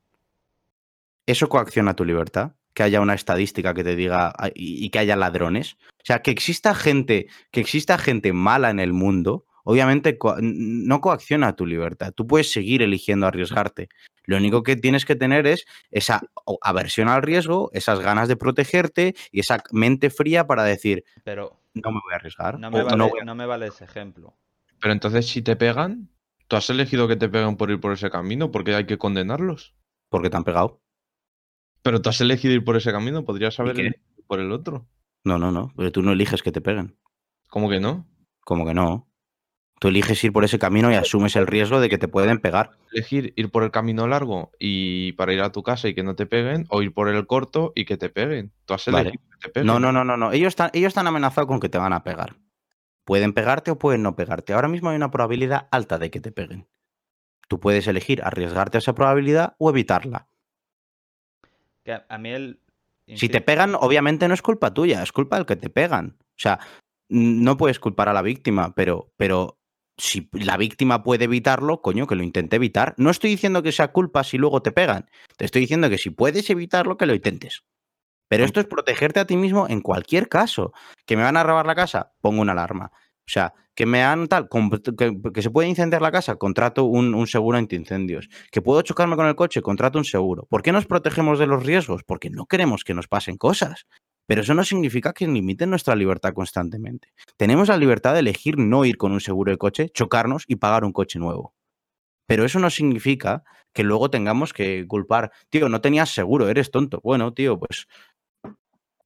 Eso coacciona tu libertad, que haya una estadística que te diga "Ay", y y que haya ladrones. O sea, que exista gente, que exista gente mala en el mundo, obviamente co- no coacciona tu libertad. Tú puedes seguir eligiendo arriesgarte. Lo único que tienes que tener es esa aversión al riesgo, esas ganas de protegerte y esa mente fría para decir, Pero no me voy a arriesgar. no me, vale, no voy a- no me vale ese ejemplo. Pero entonces, si te pegan, ¿tú has elegido que te peguen por ir por ese camino? Porque hay que condenarlos. Porque te han pegado. Pero tú has elegido ir por ese camino, podrías haber qué? elegido por el otro. No, no, no. Pero tú no eliges que te peguen. ¿Cómo que no? Como que no. Tú eliges ir por ese camino y asumes el riesgo de que te pueden pegar. Elegir ir por el camino largo y para ir a tu casa y que no te peguen, o ir por el corto y que te peguen. Tú has Vale. elegido que te peguen. No, no, no, no, no. Ellos están, ellos están amenazados con que te van a pegar. Pueden pegarte o pueden no pegarte. Ahora mismo hay una probabilidad alta de que te peguen. Tú puedes elegir arriesgarte a esa probabilidad o evitarla. Que a, mí el... Si te pegan, obviamente no es culpa tuya, es culpa del que te pegan. O sea, no puedes culpar a la víctima, pero, pero si la víctima puede evitarlo, coño, que lo intente evitar. No estoy diciendo que sea culpa si luego te pegan. Te estoy diciendo que si puedes evitarlo, que lo intentes. Pero esto es protegerte a ti mismo en cualquier caso. Que me van a robar la casa, pongo una alarma. O sea, que me han tal, que, que se puede incendiar la casa, contrato un, un seguro antiincendios. Que puedo chocarme con el coche, contrato un seguro. ¿Por qué nos protegemos de los riesgos? Porque no queremos que nos pasen cosas. Pero eso no significa que limiten nuestra libertad constantemente. Tenemos la libertad de elegir no ir con un seguro de coche, chocarnos y pagar un coche nuevo. Pero eso no significa que luego tengamos que culpar, tío, no tenías seguro, eres tonto. Bueno, tío, pues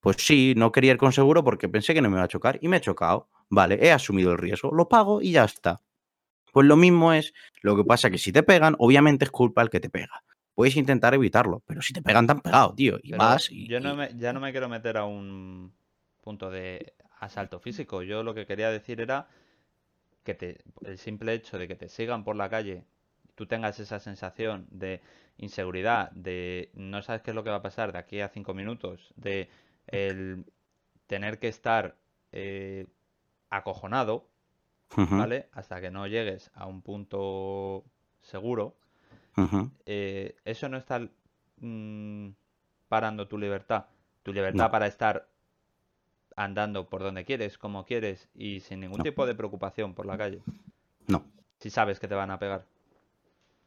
pues sí, no quería ir con seguro porque pensé que no me iba a chocar y me he chocado. Vale, he asumido el riesgo, lo pago y ya está. Pues lo mismo es, lo que pasa que si te pegan, obviamente es culpa el que te pega. Puedes intentar evitarlo, pero si te pegan te han pegado, tío, y pero vas y... yo no me, ya no me quiero meter a un punto de asalto físico. Yo lo que quería decir era que te, el simple hecho de que te sigan por la calle, tú tengas esa sensación de inseguridad, de no sabes qué es lo que va a pasar de aquí a cinco minutos, de el tener que estar eh, acojonado, ¿vale? Hasta que no llegues a un punto seguro, eh, eso no está mm, parando tu libertad. Tu libertad No. para estar andando por donde quieres, como quieres y sin ningún No. tipo de preocupación por la calle. No. Si sabes que te van a pegar.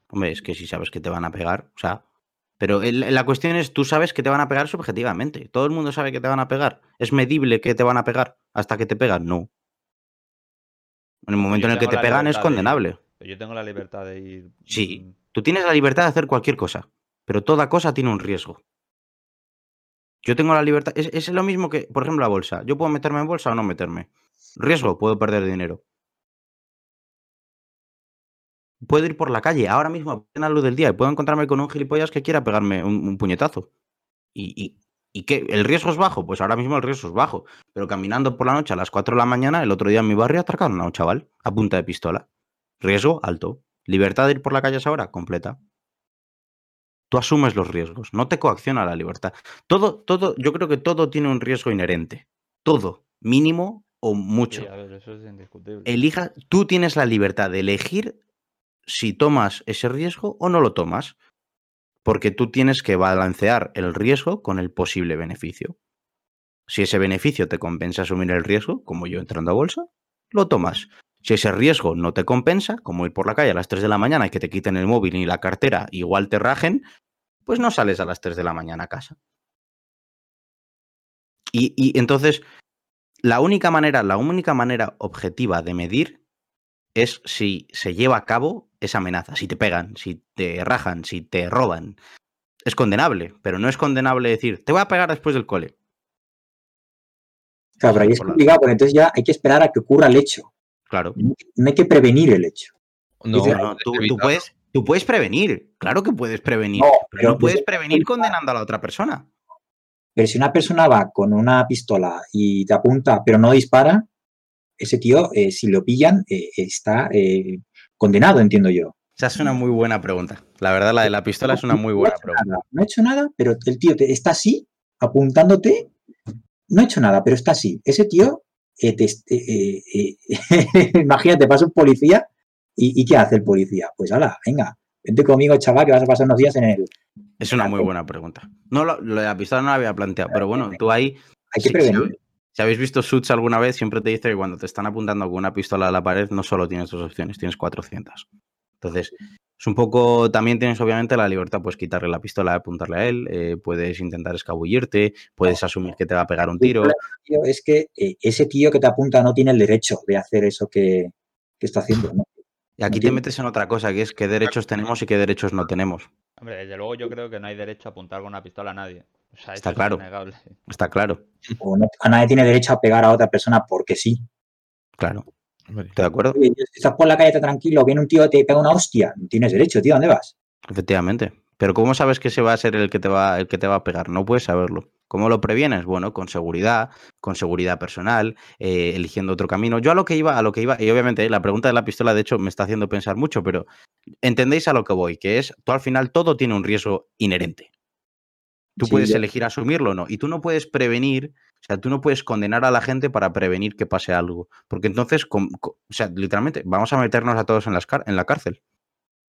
Hombre, es que si sabes que te van a pegar, o sea... Pero el- la cuestión es, tú sabes que te van a pegar subjetivamente. Todo el mundo sabe que te van a pegar. ¿Es medible que te van a pegar hasta que te pegan? No. En el momento en el que te pegan es de condenable. Yo tengo la libertad de ir. Sí. Tú tienes la libertad de hacer cualquier cosa, pero toda cosa tiene un riesgo. Yo tengo la libertad. Es, es lo mismo que, por ejemplo, la bolsa. Yo puedo meterme en bolsa o no meterme. Riesgo, puedo perder dinero. Puedo ir por la calle ahora mismo a plena luz del día y puedo encontrarme con un gilipollas que quiera pegarme un, puñetazo. ¿Y, y, ¿Y qué? ¿El riesgo es bajo? Pues ahora mismo el riesgo es bajo. Pero caminando por la noche a las 4 de la mañana, el otro día en mi barrio atracaron a un chaval a punta de pistola. Riesgo alto. Libertad de ir por la calle a esa hora, completa. Tú asumes los riesgos, no te coacciona la libertad. Todo, todo, yo creo que todo tiene un riesgo inherente. Todo, mínimo o mucho. Sí, a ver, eso es indiscutible. Elija, tú tienes la libertad de elegir si tomas ese riesgo o no lo tomas. Porque tú tienes que balancear el riesgo con el posible beneficio. Si ese beneficio te compensa asumir el riesgo, como yo entrando a bolsa, lo tomas. Si ese riesgo no te compensa, como ir por la calle a las 3 de la mañana y que te quiten el móvil y la cartera, igual te rajen, pues no sales a las 3 de la mañana a casa. Y, y entonces, la única manera, la única manera objetiva de medir es si se lleva a cabo esa amenaza, si te pegan, si te rajan, si te roban. Es condenable, pero no es condenable decir, te voy a pegar después del cole. Claro, pero ahí es complicado porque entonces ya hay que esperar a que ocurra el hecho. Claro. No hay que prevenir el hecho. No, Dice, No, no, tú, puedes, tú puedes prevenir, claro que puedes prevenir, No, pero pero no puedes prevenir condenando a la otra persona. Pero si una persona va con una pistola y te apunta pero no dispara, ese tío, eh, si lo pillan, eh, está eh, condenado, entiendo yo. Esa es una muy buena pregunta. La verdad, la de la pistola es una muy buena no pregunta. nada, no ha hecho nada, pero el tío te, está así, apuntándote. No ha hecho nada, pero está así. Ese tío, eh, te- eh, eh, eh, imagínate, pasa un policía y, y ¿qué hace el policía? Pues ala, venga, vente conmigo, chaval, que vas a pasar unos días en el... Es una muy buena pregunta. No, lo, lo de la pistola no la había planteado, pero bueno, tú ahí, Hay que si, prevenir. si habéis visto Suits alguna vez, siempre te dice que cuando te están apuntando con una pistola a la pared, no solo tienes dos opciones, tienes 400. Entonces, es un poco, también tienes obviamente la libertad, pues quitarle la pistola, apuntarle a él, eh, puedes intentar escabullirte, puedes asumir que te va a pegar un tiro. tío, es que eh, ese tío que te apunta no tiene el derecho de hacer eso que, que está haciendo. ¿no? Y aquí no te tiene- metes en otra cosa, que es qué derechos tenemos y qué derechos no tenemos. Hombre, desde luego yo creo que no hay derecho a apuntar con una pistola a nadie. O sea, Está claro. es. Está claro, O no- a nadie tiene derecho a pegar a otra persona porque sí. claro. Hombre, ¿Estoy de acuerdo? Oye, estás por la calle, está tranquilo, viene un tío, te pega una hostia. No tienes derecho, tío, ¿dónde vas? Efectivamente. Pero ¿cómo sabes que ese va a ser el que te va, el que te va a pegar? No puedes saberlo. ¿Cómo lo previenes? Bueno, con seguridad, con seguridad personal, eh, eligiendo otro camino. Yo a lo que iba, a lo que iba, y obviamente eh, la pregunta de la pistola, de hecho, me está haciendo pensar mucho, pero entendéis a lo que voy, que es, tú al final todo tiene un riesgo inherente. Tú Sí, puedes elegir asumirlo o no. Y tú no puedes prevenir, o sea, tú no puedes condenar a la gente para prevenir que pase algo. Porque entonces, o sea, literalmente, vamos a meternos a todos en, las car- en la cárcel.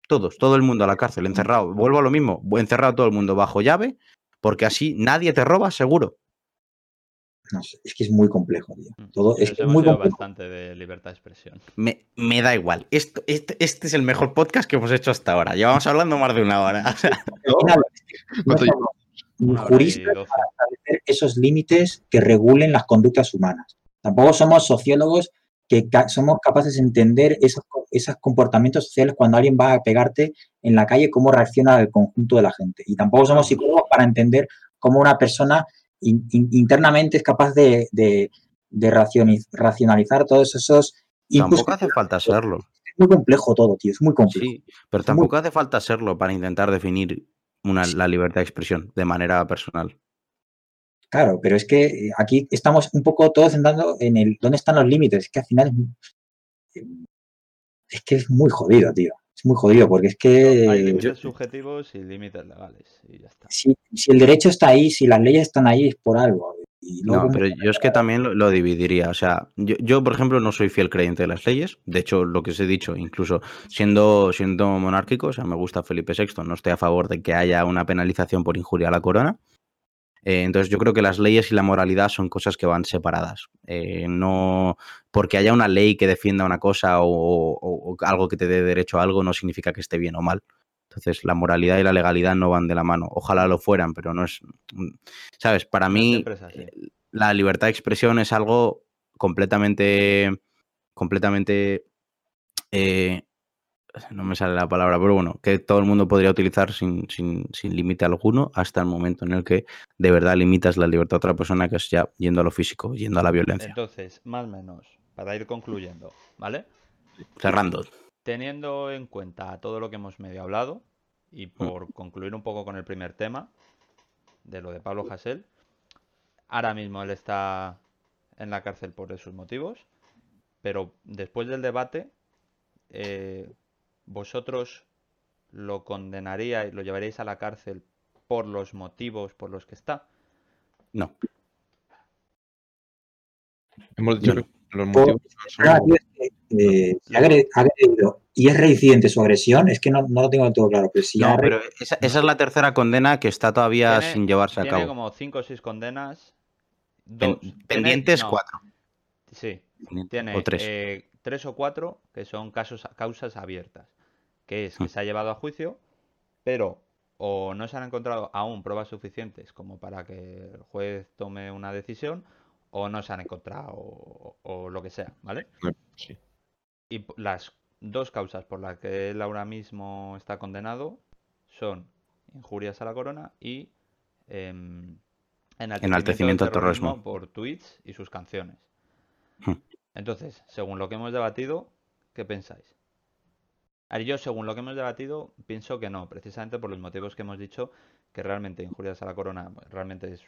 Todos, todo el mundo a la cárcel, encerrado. Vuelvo a lo mismo, encerrado todo el mundo bajo llave, porque así nadie te roba, seguro. No sé, es que es muy complejo, tío. Mm. Todo es que muy complejo. bastante de libertad de expresión. Me, me da igual. Esto, este, este es el mejor podcast que hemos hecho hasta ahora. Llevamos hablando más de una hora. O sea, no ¿Cuánto somos ni juristas para establecer esos límites que regulen las conductas humanas. Tampoco somos sociólogos que ca- somos capaces de entender esos, esos comportamientos sociales cuando alguien va a pegarte en la calle, cómo reacciona el conjunto de la gente. Y tampoco somos psicólogos para entender cómo una persona in- in- internamente es capaz de, de- racionalizar todos esos tampoco hace falta serlo. Es muy complejo todo, tío, es muy complejo. Sí, pero tampoco hace falta serlo para intentar definir una, la libertad de expresión de manera personal. Claro, pero es que eh, aquí estamos un poco todos entrando en el dónde están los límites. Es que al final es, es que es muy jodido, tío. Es muy jodido porque es Hay que límites subjetivos y límites legales. Y ya está. si, si el derecho está ahí, si las leyes están ahí, es por algo. Y luego, No, pero yo es que también lo, lo dividiría. O sea, yo, yo, por ejemplo, no soy fiel creyente de las leyes. De hecho, lo que os he dicho, incluso siendo, siendo monárquico, o sea, me gusta Felipe VI, no estoy a favor de que haya una penalización por injuria a la corona. Eh, entonces, yo creo que las leyes y la moralidad son cosas que van separadas. Eh, no porque haya una ley que defienda una cosa o, o- o algo que te dé derecho a algo, no significa que esté bien o mal. Entonces, la moralidad y la legalidad no van de la mano. Ojalá lo fueran, pero no es. ¿Sabes? Para mí, eh, la libertad de expresión es algo completamente. completamente. eh, no me sale la palabra, pero bueno, que todo el mundo podría utilizar sin, sin, sin límite alguno hasta el momento en el que de verdad limitas la libertad de otra persona, que es ya yendo a lo físico, yendo a la violencia. Entonces, más o menos, para ir concluyendo, ¿vale? Cerrando. Teniendo en cuenta todo lo que hemos medio hablado y por concluir un poco con el primer tema de lo de Pablo Hasél, ahora mismo él está en la cárcel por esos motivos, pero después del debate, eh, vosotros lo condenaríais, lo llevaríais a la cárcel por los motivos por los que está. No. Hemos dicho que los motivos son Ah, eh, si ha agredido y es reincidente su agresión, es que no, no lo tengo del todo claro, pero si No, pero esa, esa es la tercera condena que está todavía Tiene- sin llevarse a Tiene cabo. como 5 o 6 condenas. Dos. Tiene- pendientes no, cuatro. Sí, tiene o tres. eh, tres o cuatro que son casos, causas abiertas, que es que Hmm. se ha llevado a juicio, pero o no se han encontrado aún pruebas suficientes como para que el juez tome una decisión, o no se han encontrado o, o lo que sea, ¿vale? Sí. Y las dos causas por las que él ahora mismo está condenado son injurias a la corona y em, Enaltecimiento al terrorismo. por tweets y sus canciones. Hmm. Entonces, según lo que hemos debatido, ¿qué pensáis? A ver, yo, según lo que hemos debatido, pienso que no, precisamente por los motivos que hemos dicho, que realmente injurias a la corona realmente es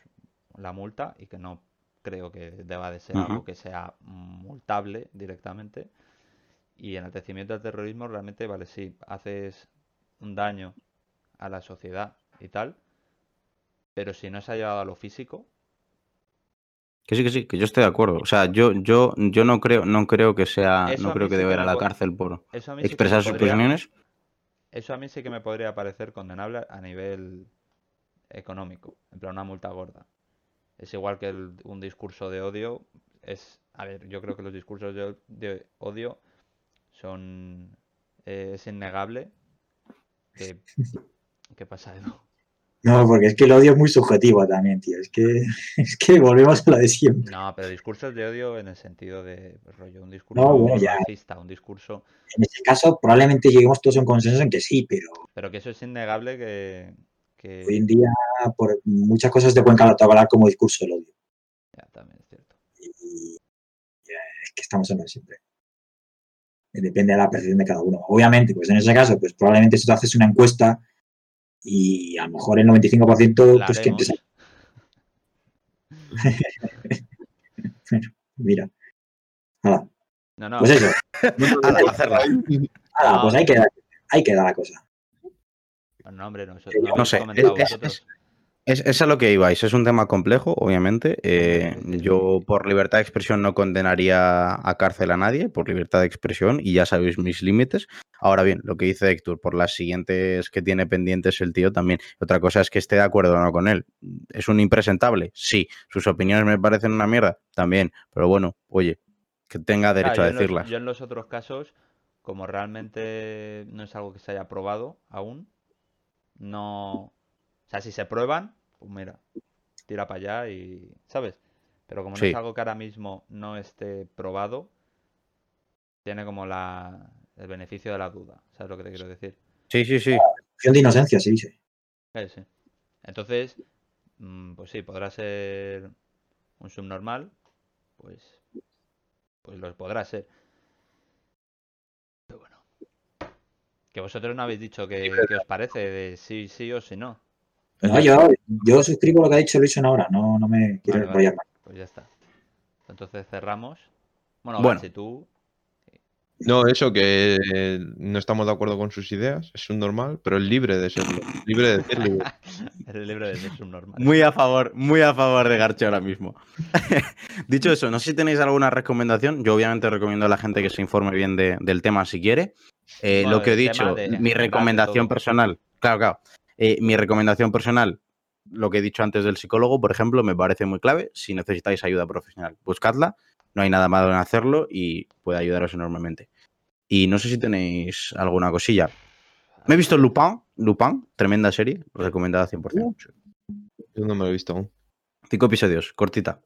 la multa y que no creo que deba de ser algo que sea multable directamente. Y enaltecimiento al terrorismo realmente, vale, sí, haces un daño a la sociedad y tal, pero si no se ha llevado a lo físico, Que sí, que sí, que yo estoy de acuerdo. O sea, yo, yo, yo no creo, no creo que sea, Eso no creo que sí deba ir a la cárcel por sí expresar sus podría- opiniones. Eso a mí sí que me podría parecer condenable a nivel económico, en plan una multa gorda. Es igual que el- un discurso de odio. Es, a ver, yo creo que los discursos de, odio son. eh, es innegable. Que, ¿Qué pasa, Edu? No, porque es que el odio es muy subjetivo también, tío. Es que, es que volvemos a lo de siempre. No, pero discursos de odio en el sentido de pues, rollo, un discurso No, bueno, ya. racista, un discurso. En este caso, probablemente lleguemos todos a un consenso en que sí, pero Pero que eso es innegable que. Que- hoy en día, por muchas cosas te pueden catalogar como discurso del odio. Ya, también es cierto. Y eh, es que estamos en lo siempre. Eh, Depende de la percepción de cada uno. Obviamente, pues en ese caso, pues probablemente si tú haces una encuesta y a lo mejor el 95%, La pues que te sale. Mira. Hala, No, no. pues eso. Hala, pues ahí queda, ahí queda la cosa. No, hombre, no, eso No no habéis sé, es- es-. Es, es a lo que ibais, es un tema complejo, obviamente. Eh, yo por libertad de expresión no condenaría a cárcel a nadie, por libertad de expresión, y ya sabéis mis límites. Ahora bien, lo que dice Héctor, por las siguientes que tiene pendientes el tío también. Otra cosa es que esté de acuerdo o no con él. ¿Es un impresentable? Sí. ¿Sus opiniones me parecen una mierda? También. Pero bueno, oye, que tenga derecho a los- decirlas. yo en los otros casos, como realmente no es algo que se haya probado aún, no... O sea, si se prueban, pues mira, tira para allá y... ¿Sabes? Pero como no Sí. es algo que ahora mismo no esté probado, tiene como la... el beneficio de la duda. ¿Sabes lo que te quiero decir? Sí, sí, sí. Opción de inocencia, se dice. Eh, sí. Entonces, mm, pues sí, podrá ser un subnormal, pues, pues lo podrá ser. Pero bueno. Que vosotros no habéis dicho que, qué os parece, de sí, sí o si no. No, yo, yo suscribo lo que ha dicho Luis en ahora, no, no me quiero Vale, vale. Pues ya está. Entonces cerramos. Bueno, Bueno. si tú... No, eso que eh, no estamos de acuerdo con sus ideas, es un normal, pero es libre de serlo, libre de decirlo. Eres libre de ser subnormal. Muy a favor, muy a favor de Garcho ahora mismo. Dicho eso, no sé si tenéis alguna recomendación. Yo obviamente recomiendo a la gente que se informe bien de- del tema si quiere. Eh, Bueno, lo que he dicho, de- mi recomendación personal, claro, claro. Eh, mi recomendación personal, lo que he dicho antes del psicólogo, por ejemplo, me parece muy clave. Si necesitáis ayuda profesional, buscadla. No hay nada malo en hacerlo y puede ayudaros enormemente. Y no sé si tenéis alguna cosilla. Me he visto Lupin, Lupin, tremenda serie, recomendada 100%. Yo no me lo he visto aún. Cinco episodios, cortita.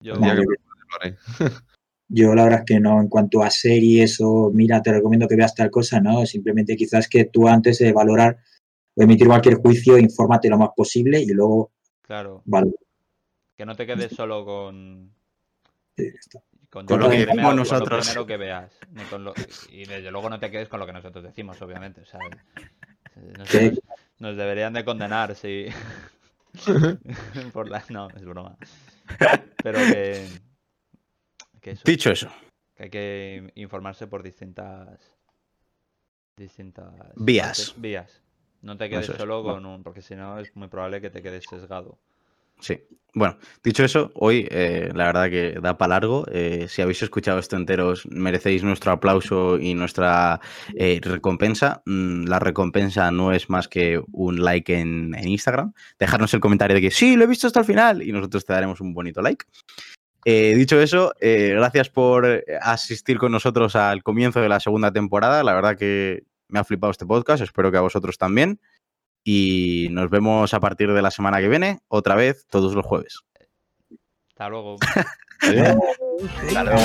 Yo, que yo-. Yo la verdad es que no, en cuanto a series o mira, te recomiendo que veas tal cosa, no, simplemente quizás que tú antes de valorar o emitir cualquier juicio, infórmate lo más posible y luego claro, valora. que no te quedes solo con... Sí, está. Con, Con lo que primero- decimos con nosotros. Lo que veas. ni con lo- y desde luego no te quedes con lo que nosotros decimos, obviamente. O sea, nos, deberían de condenar si. por la... No, es broma. Pero que. Que, eso, Dicho eso, que hay que informarse por distintas. Distintas. Vías. Vías. No te quedes es, solo con un. Porque si no es muy probable que te quedes sesgado. Sí. Bueno, dicho eso, hoy eh, la verdad que da para largo. Eh, si habéis escuchado esto enteros, merecéis nuestro aplauso y nuestra eh, recompensa. Mm, la recompensa no es más que un like en, en Instagram. Dejarnos el comentario de que sí, lo he visto hasta el final y nosotros te daremos un bonito like. Dicho eso, gracias por asistir con nosotros al comienzo de la segunda temporada. La verdad que me ha flipado este podcast, espero que a vosotros también. Y nos vemos a partir de la semana que viene, otra vez, todos los jueves. Hasta luego. Hasta luego.